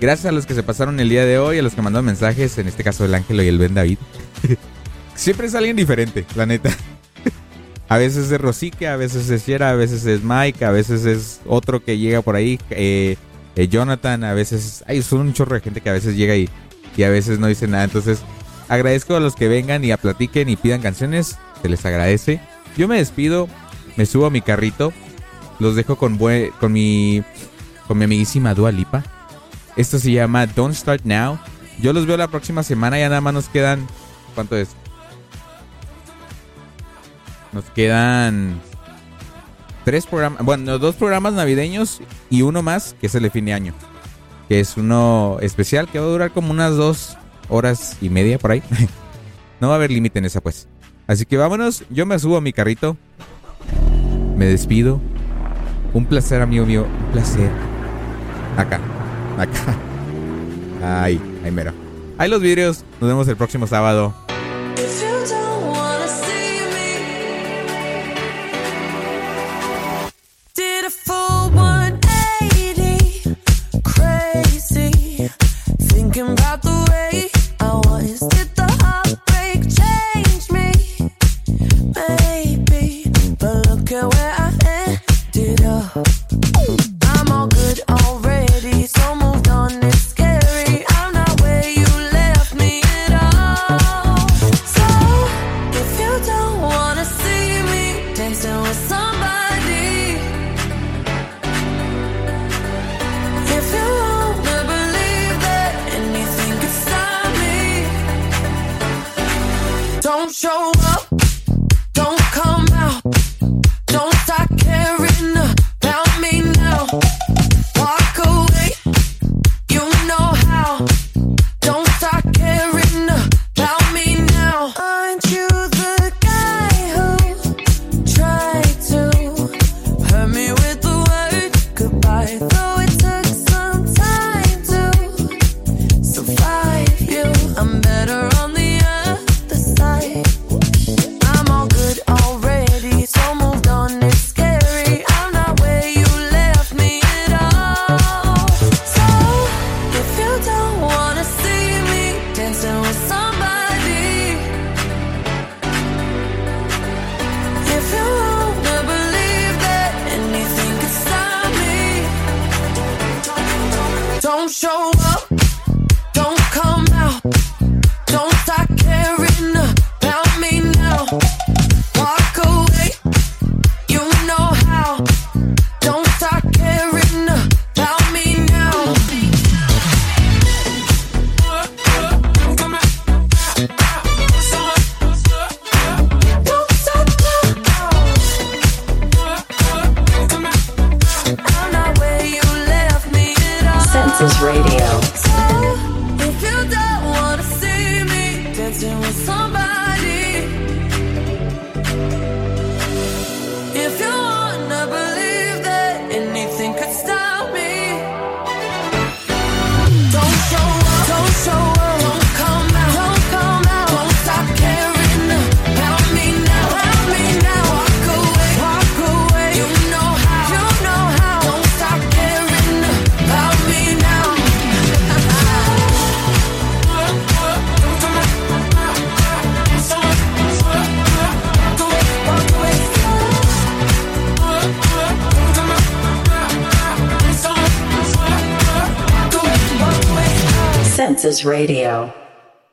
Gracias a los que se pasaron el día de hoy, a los que mandaron mensajes, en este caso el Ángelo y el Ben David. Siempre es alguien diferente, la neta. A veces es Rosique, a veces es Shera, a veces es Mike, a veces es otro que llega por ahí, eh, eh, Jonathan, a veces... Hay un chorro de gente que a veces llega y, y a veces no dice nada. Entonces, agradezco a los que vengan y a y pidan canciones. Se les agradece. Yo me despido, me subo a mi carrito, los dejo con, con mi con mi amiguísima Dua Lipa. Esto se llama Don't Start Now. Yo los veo la próxima semana. Ya nada más nos quedan. ¿Cuánto es? Nos quedan tres programas. Bueno, dos programas navideños y uno más que es el de fin de año. Que es uno especial que va a durar como unas dos horas y media por ahí. no va a haber límite en esa, pues. Así que vámonos. Yo me subo a mi carrito. Me despido. Un placer, amigo mío. Un placer. Acá. Acá. Ahí. Ahí mero. Ahí los vidrios. Nos vemos el próximo sábado. Show Senses Radio.